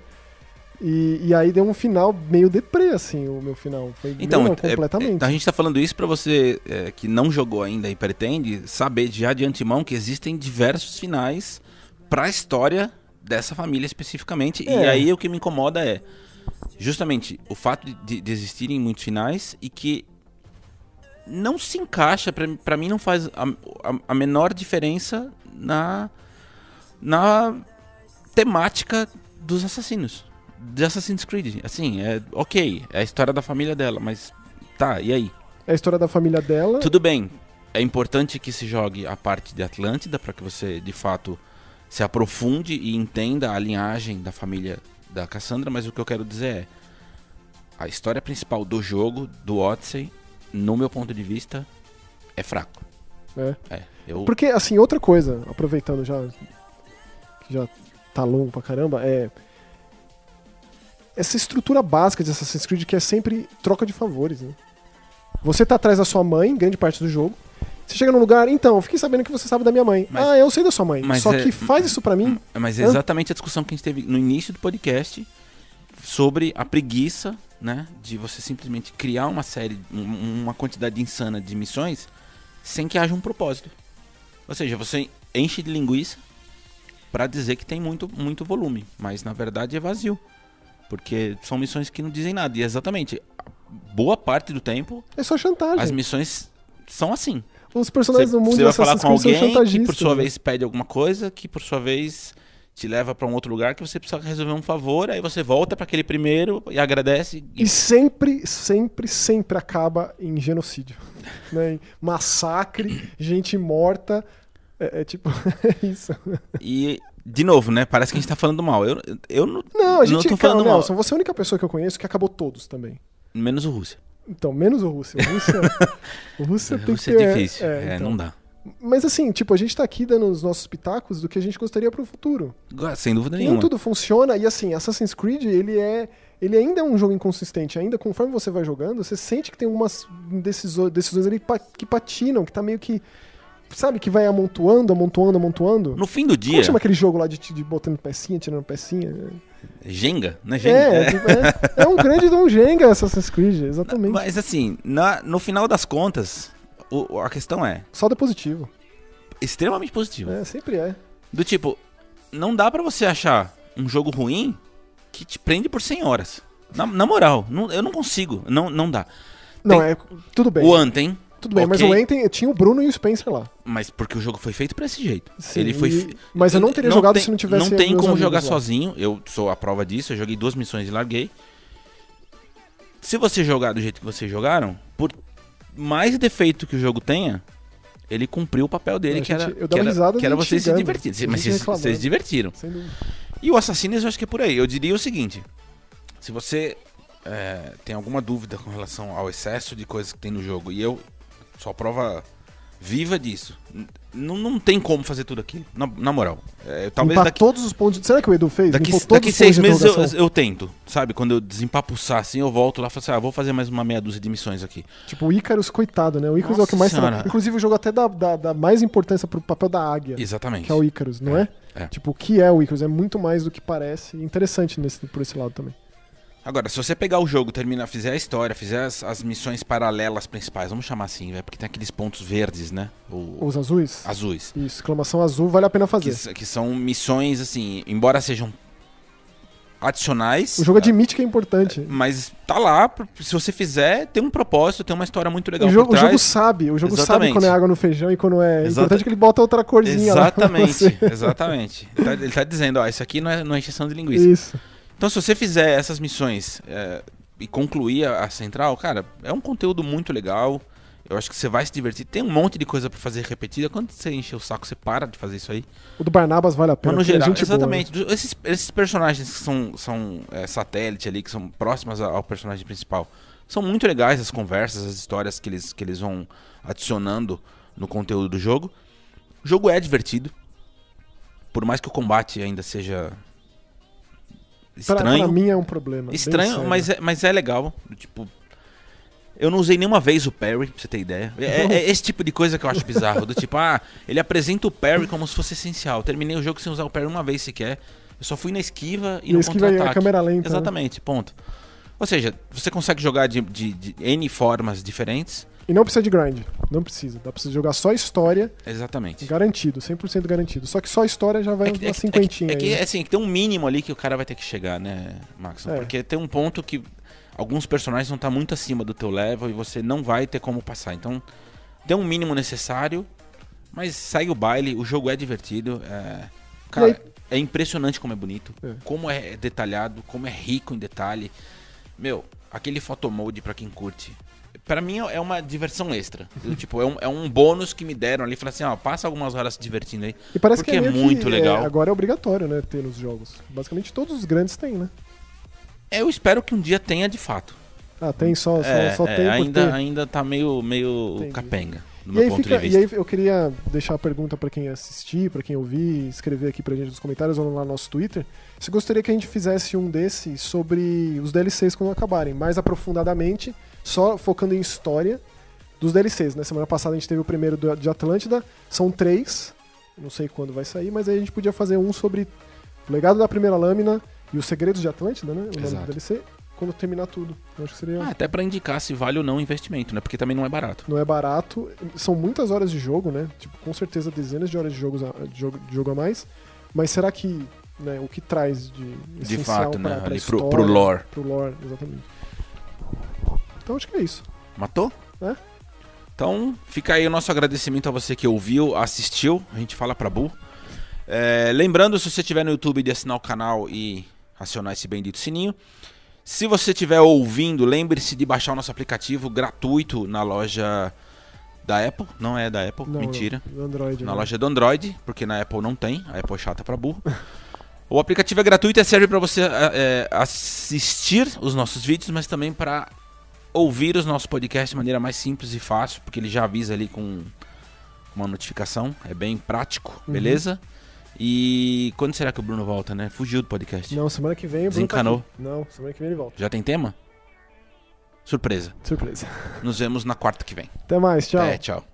S2: E, e aí deu um final meio deprê, assim, o meu final. Foi
S1: então,
S2: não, é, completamente.
S1: É, a gente tá falando isso para você é, que não jogou ainda e pretende saber já de antemão que existem diversos finais para a história dessa família especificamente. É. E aí o que me incomoda é justamente o fato de, de existirem muitos finais e que não se encaixa, para mim não faz a, a, a, menor diferença na, na temática dos assassinos. De Assassin's Creed. Assim, é ok, é a história da família dela, mas tá, e aí?
S2: É a história da família dela.
S1: Tudo bem, é importante que se jogue a parte de Atlântida para que você de fato se aprofunde e entenda a linhagem da família da Cassandra, mas o que eu quero dizer é a história principal do jogo, do Odyssey, no meu ponto de vista, é fraco.
S2: É.
S1: é eu...
S2: Porque, assim, outra coisa, aproveitando já que já tá longo pra caramba, é essa estrutura básica de Assassin's Creed que é sempre troca de favores, né? Você tá atrás da sua mãe, grande parte do jogo. Você chega num lugar, então, fiquei sabendo que você sabe da minha mãe. Mas, ah, eu sei da sua mãe. Só é, que faz isso para mim.
S1: Mas é exatamente a discussão que a gente teve no início do podcast sobre a preguiça, né, de você simplesmente criar uma série, uma quantidade insana de missões sem que haja um propósito. Ou seja, você enche de linguiça para dizer que tem muito, muito volume, mas na verdade é vazio. Porque são missões que não dizem nada. E exatamente, boa parte do tempo.
S2: É só chantagem.
S1: As missões são assim.
S2: Os personagens
S1: do
S2: mundo
S1: Você vai falar com alguém que por sua né? vez pede alguma coisa, que por sua vez te leva para um outro lugar que você precisa resolver um favor, aí você volta para aquele primeiro e agradece.
S2: E... e... sempre, sempre, sempre acaba em genocídio. *laughs* né? Em massacre, gente morta. É, é tipo, *laughs* é isso.
S1: E, de novo, né? Parece que a gente tá falando mal. Eu, eu não,
S2: não, a gente, não tô falando cara, mal. Nelson, você é a única pessoa que eu conheço que acabou todos também.
S1: Menos o Rússia.
S2: Então, menos o Rússia. O Rússia, o *laughs* Rússia tem
S1: Rússia
S2: que
S1: é
S2: ter...
S1: difícil. É,
S2: então.
S1: não dá.
S2: Mas assim, tipo, a gente tá aqui dando os nossos pitacos do que a gente gostaria pro futuro.
S1: Sem dúvida
S2: Nem
S1: nenhuma.
S2: tudo funciona, e assim, Assassin's Creed, ele é. Ele ainda é um jogo inconsistente, ainda conforme você vai jogando, você sente que tem algumas decisões, decisões ali que patinam, que tá meio que. Sabe, que vai amontoando, amontoando, amontoando.
S1: No fim do
S2: Como
S1: dia,
S2: chama aquele jogo lá de, de botando pecinha, tirando pecinha?
S1: Jenga, né? Jenga.
S2: É,
S1: É.
S2: tipo, é, é um grande de um Jenga Assassin's Creed, exatamente.
S1: Mas assim, na- no final das contas, o- a questão é
S2: Saldo é positivo.
S1: extremamente positiva.
S2: É, sempre é.
S1: Do tipo, não dá pra você achar um jogo ruim que te prende por 100 horas. Na, na moral, não- eu não consigo. Não, não dá.
S2: Não,
S1: Tem-
S2: é. Tudo bem.
S1: O Anthem,
S2: Tudo bem, mas
S1: ok.
S2: o Enten tinha o Bruno e o Spencer lá.
S1: mas porque o jogo foi feito pra esse jeito.
S2: Sim,
S1: Ele foi. fe-
S2: mas eu não teria jogado
S1: tem-
S2: se não tivesse
S1: Não tem como jogar
S2: lá.
S1: sozinho. Eu sou a prova disso. Eu joguei duas missões e larguei. Se você jogar do jeito que vocês jogaram, por mais defeito que o jogo tenha, ele cumpriu o papel dele,
S2: A
S1: que era,
S2: gente-
S1: que era, que era
S2: gente
S1: vocês se divertirem. Mas
S2: gente
S1: vocês, vocês se divertiram.
S2: Sem dúvida.
S1: E o Assassinos eu acho que é por aí. Eu diria o seguinte: se você é, tem alguma dúvida com relação ao excesso de coisas que tem no jogo, e eu a prova viva disso, não, não tem como fazer tudo aquilo, na, na moral. É, talvez daqui,
S2: todos os pontos. de- Será que o Edu fez?
S1: daqui, daqui seis meses eu, eu tento, sabe? Quando eu desempapuçar assim, eu volto lá e falo assim: ah, vou fazer mais uma meia dúzia de missões aqui.
S2: Tipo, o Icarus, coitado, né? O Icarus é o
S1: Nossa
S2: que mais
S1: senhora.
S2: trabalha. Inclusive, o jogo até dá, dá, dá mais importância pro papel da águia,
S1: Exatamente.
S2: que é o Icarus, não é?
S1: é.
S2: Tipo, o que é o Icarus? É muito mais do que parece. Interessante nesse, por esse lado também.
S1: Agora, se você pegar o jogo, terminar, fizer a história, fizer as, as missões paralelas principais, vamos chamar assim, velho, porque tem aqueles pontos verdes, né? O-
S2: Os azuis?
S1: azuis.
S2: Isso, exclamação azul, vale a pena
S1: que,
S2: fazer.
S1: s- que são missões, assim, embora sejam adicionais.
S2: O jogo admite que é importante.
S1: Mas tá lá, se você fizer, tem um propósito, tem uma história muito legal
S2: O jogo, o jogo sabe, o jogo sabe
S1: Exatamente.
S2: quando é água no feijão e quando é.
S1: Exata-
S2: importante que ele bota outra corzinha lá.
S1: Exatamente,
S2: você.
S1: exatamente. Ele tá, ele tá dizendo, ó, isso aqui não é, não é de linguiça.
S2: Isso.
S1: Então, se você fizer essas missões é, e concluir a, a central, cara, é um conteúdo muito legal. Eu acho que você vai se divertir. Tem um monte de coisa pra fazer repetida. Quando você encher o saco, você para de fazer isso aí.
S2: O do Barnabas vale a pena.
S1: Mas no
S2: é
S1: geral,
S2: boa,
S1: exatamente. Do- Esses, esses personagens que são, são é, satélite ali, que são próximas ao personagem principal, são muito legais as conversas, as histórias que eles, que eles vão adicionando no conteúdo do jogo. O jogo é divertido. Por mais que o combate ainda seja estranho.
S2: Pra, mim é um problema.
S1: Estranho, mas é, mas é legal. Tipo, eu não usei nenhuma vez o parry, pra você ter ideia. É, é- é esse tipo de coisa que eu acho bizarro. Do tipo, ah, ele apresenta o parry como se fosse essencial. Terminei o jogo sem usar o parry uma vez sequer. Eu só fui na esquiva e,
S2: E
S1: no
S2: esquiva é
S1: contra-ataque.
S2: câmera lenta. né?
S1: Exatamente, ponto. Ou seja, você consegue jogar de, de- de N formas diferentes.
S2: E não precisa de grind. Não precisa. Dá pra você jogar só história,
S1: Exatamente.
S2: garantido, 100% garantido. Só que só história já vai
S1: É que, é que- é que-
S2: cinquentinha
S1: é que,
S2: aí. né?
S1: assim, que tem um mínimo ali que o cara vai ter que chegar, né, Max?
S2: É.
S1: Porque tem um ponto que alguns personagens vão estar muito acima do teu level e você não vai ter como passar. Então, tem um mínimo necessário, mas segue o baile, o jogo é divertido. É... Cara,
S2: aí-
S1: é impressionante como é bonito,
S2: É.
S1: como é detalhado, como é rico em detalhe. Meu, aquele photomode pra quem curte. Pra mim é uma diversão extra. Eu, tipo, é um, é um bônus que me deram ali. Falei assim, ó, passa algumas horas se divertindo aí.
S2: E parece
S1: porque
S2: que é,
S1: é muito
S2: que,
S1: legal.
S2: agora é obrigatório, né, ter nos jogos. Basicamente todos os grandes têm, né?
S1: Eu espero que um dia tenha de fato.
S2: Ah, tem só,
S1: É,
S2: só
S1: é,
S2: tem
S1: ainda,
S2: ter.
S1: ainda tá meio, meio
S2: Entendi.
S1: capenga,
S2: E aí, fica, e aí eu queria deixar a pergunta pra quem assistir, pra quem ouvir, escrever aqui pra gente nos comentários ou lá no nosso Twitter. Se gostaria que a gente fizesse um desse sobre os DLCs quando acabarem, mais aprofundadamente, só focando em história dos DLCs. Na semana passada a gente teve o primeiro do- de Atlântida, são três, não sei quando vai sair, mas aí a gente podia fazer um sobre o legado da primeira lâmina e os segredos de Atlântida, né? O nome
S1: Exato.
S2: do DLC, quando terminar tudo. Eu acho que seria.
S1: Ah, até pra indicar se vale ou não o investimento, né? Porque também não é barato.
S2: Não é barato, são muitas horas de jogo, né? Tipo, com certeza dezenas de horas de, jogos a, de, jogo, de jogo a mais. Mas será que né, o que traz de
S1: De
S2: essencial
S1: fato,
S2: pra,
S1: né?
S2: pra
S1: Ali pro,
S2: história,
S1: pro lore.
S2: Pro lore, exatamente. Então acho que é isso.
S1: Matou?
S2: É.
S1: Então, fica aí o nosso agradecimento a você que ouviu, assistiu. A gente fala pra Bu. É, lembrando, se você estiver no YouTube, de assinar o canal e acionar esse bendito sininho. Se você estiver ouvindo, lembre-se de baixar o nosso aplicativo gratuito na loja da Apple. Não é da Apple,
S2: Não,
S1: mentira.
S2: não, Android.
S1: na
S2: né?
S1: loja do Android, porque na Apple não tem, a Apple é chata pra burro. *laughs* O aplicativo é gratuito e serve para você é, assistir os nossos vídeos, mas também para ouvir os nossos podcasts de maneira mais simples e fácil, porque ele já avisa ali com uma notificação. É bem prático,
S2: Uhum.
S1: beleza? E quando será que o Bruno volta, né? Fugiu do podcast.
S2: Não, semana que vem o Bruno tá
S1: Desencanou.
S2: Não, semana que vem ele volta.
S1: Já tem tema? Surpresa.
S2: Surpresa.
S1: Nos vemos na quarta que vem.
S2: Até mais, tchau.
S1: É, tchau.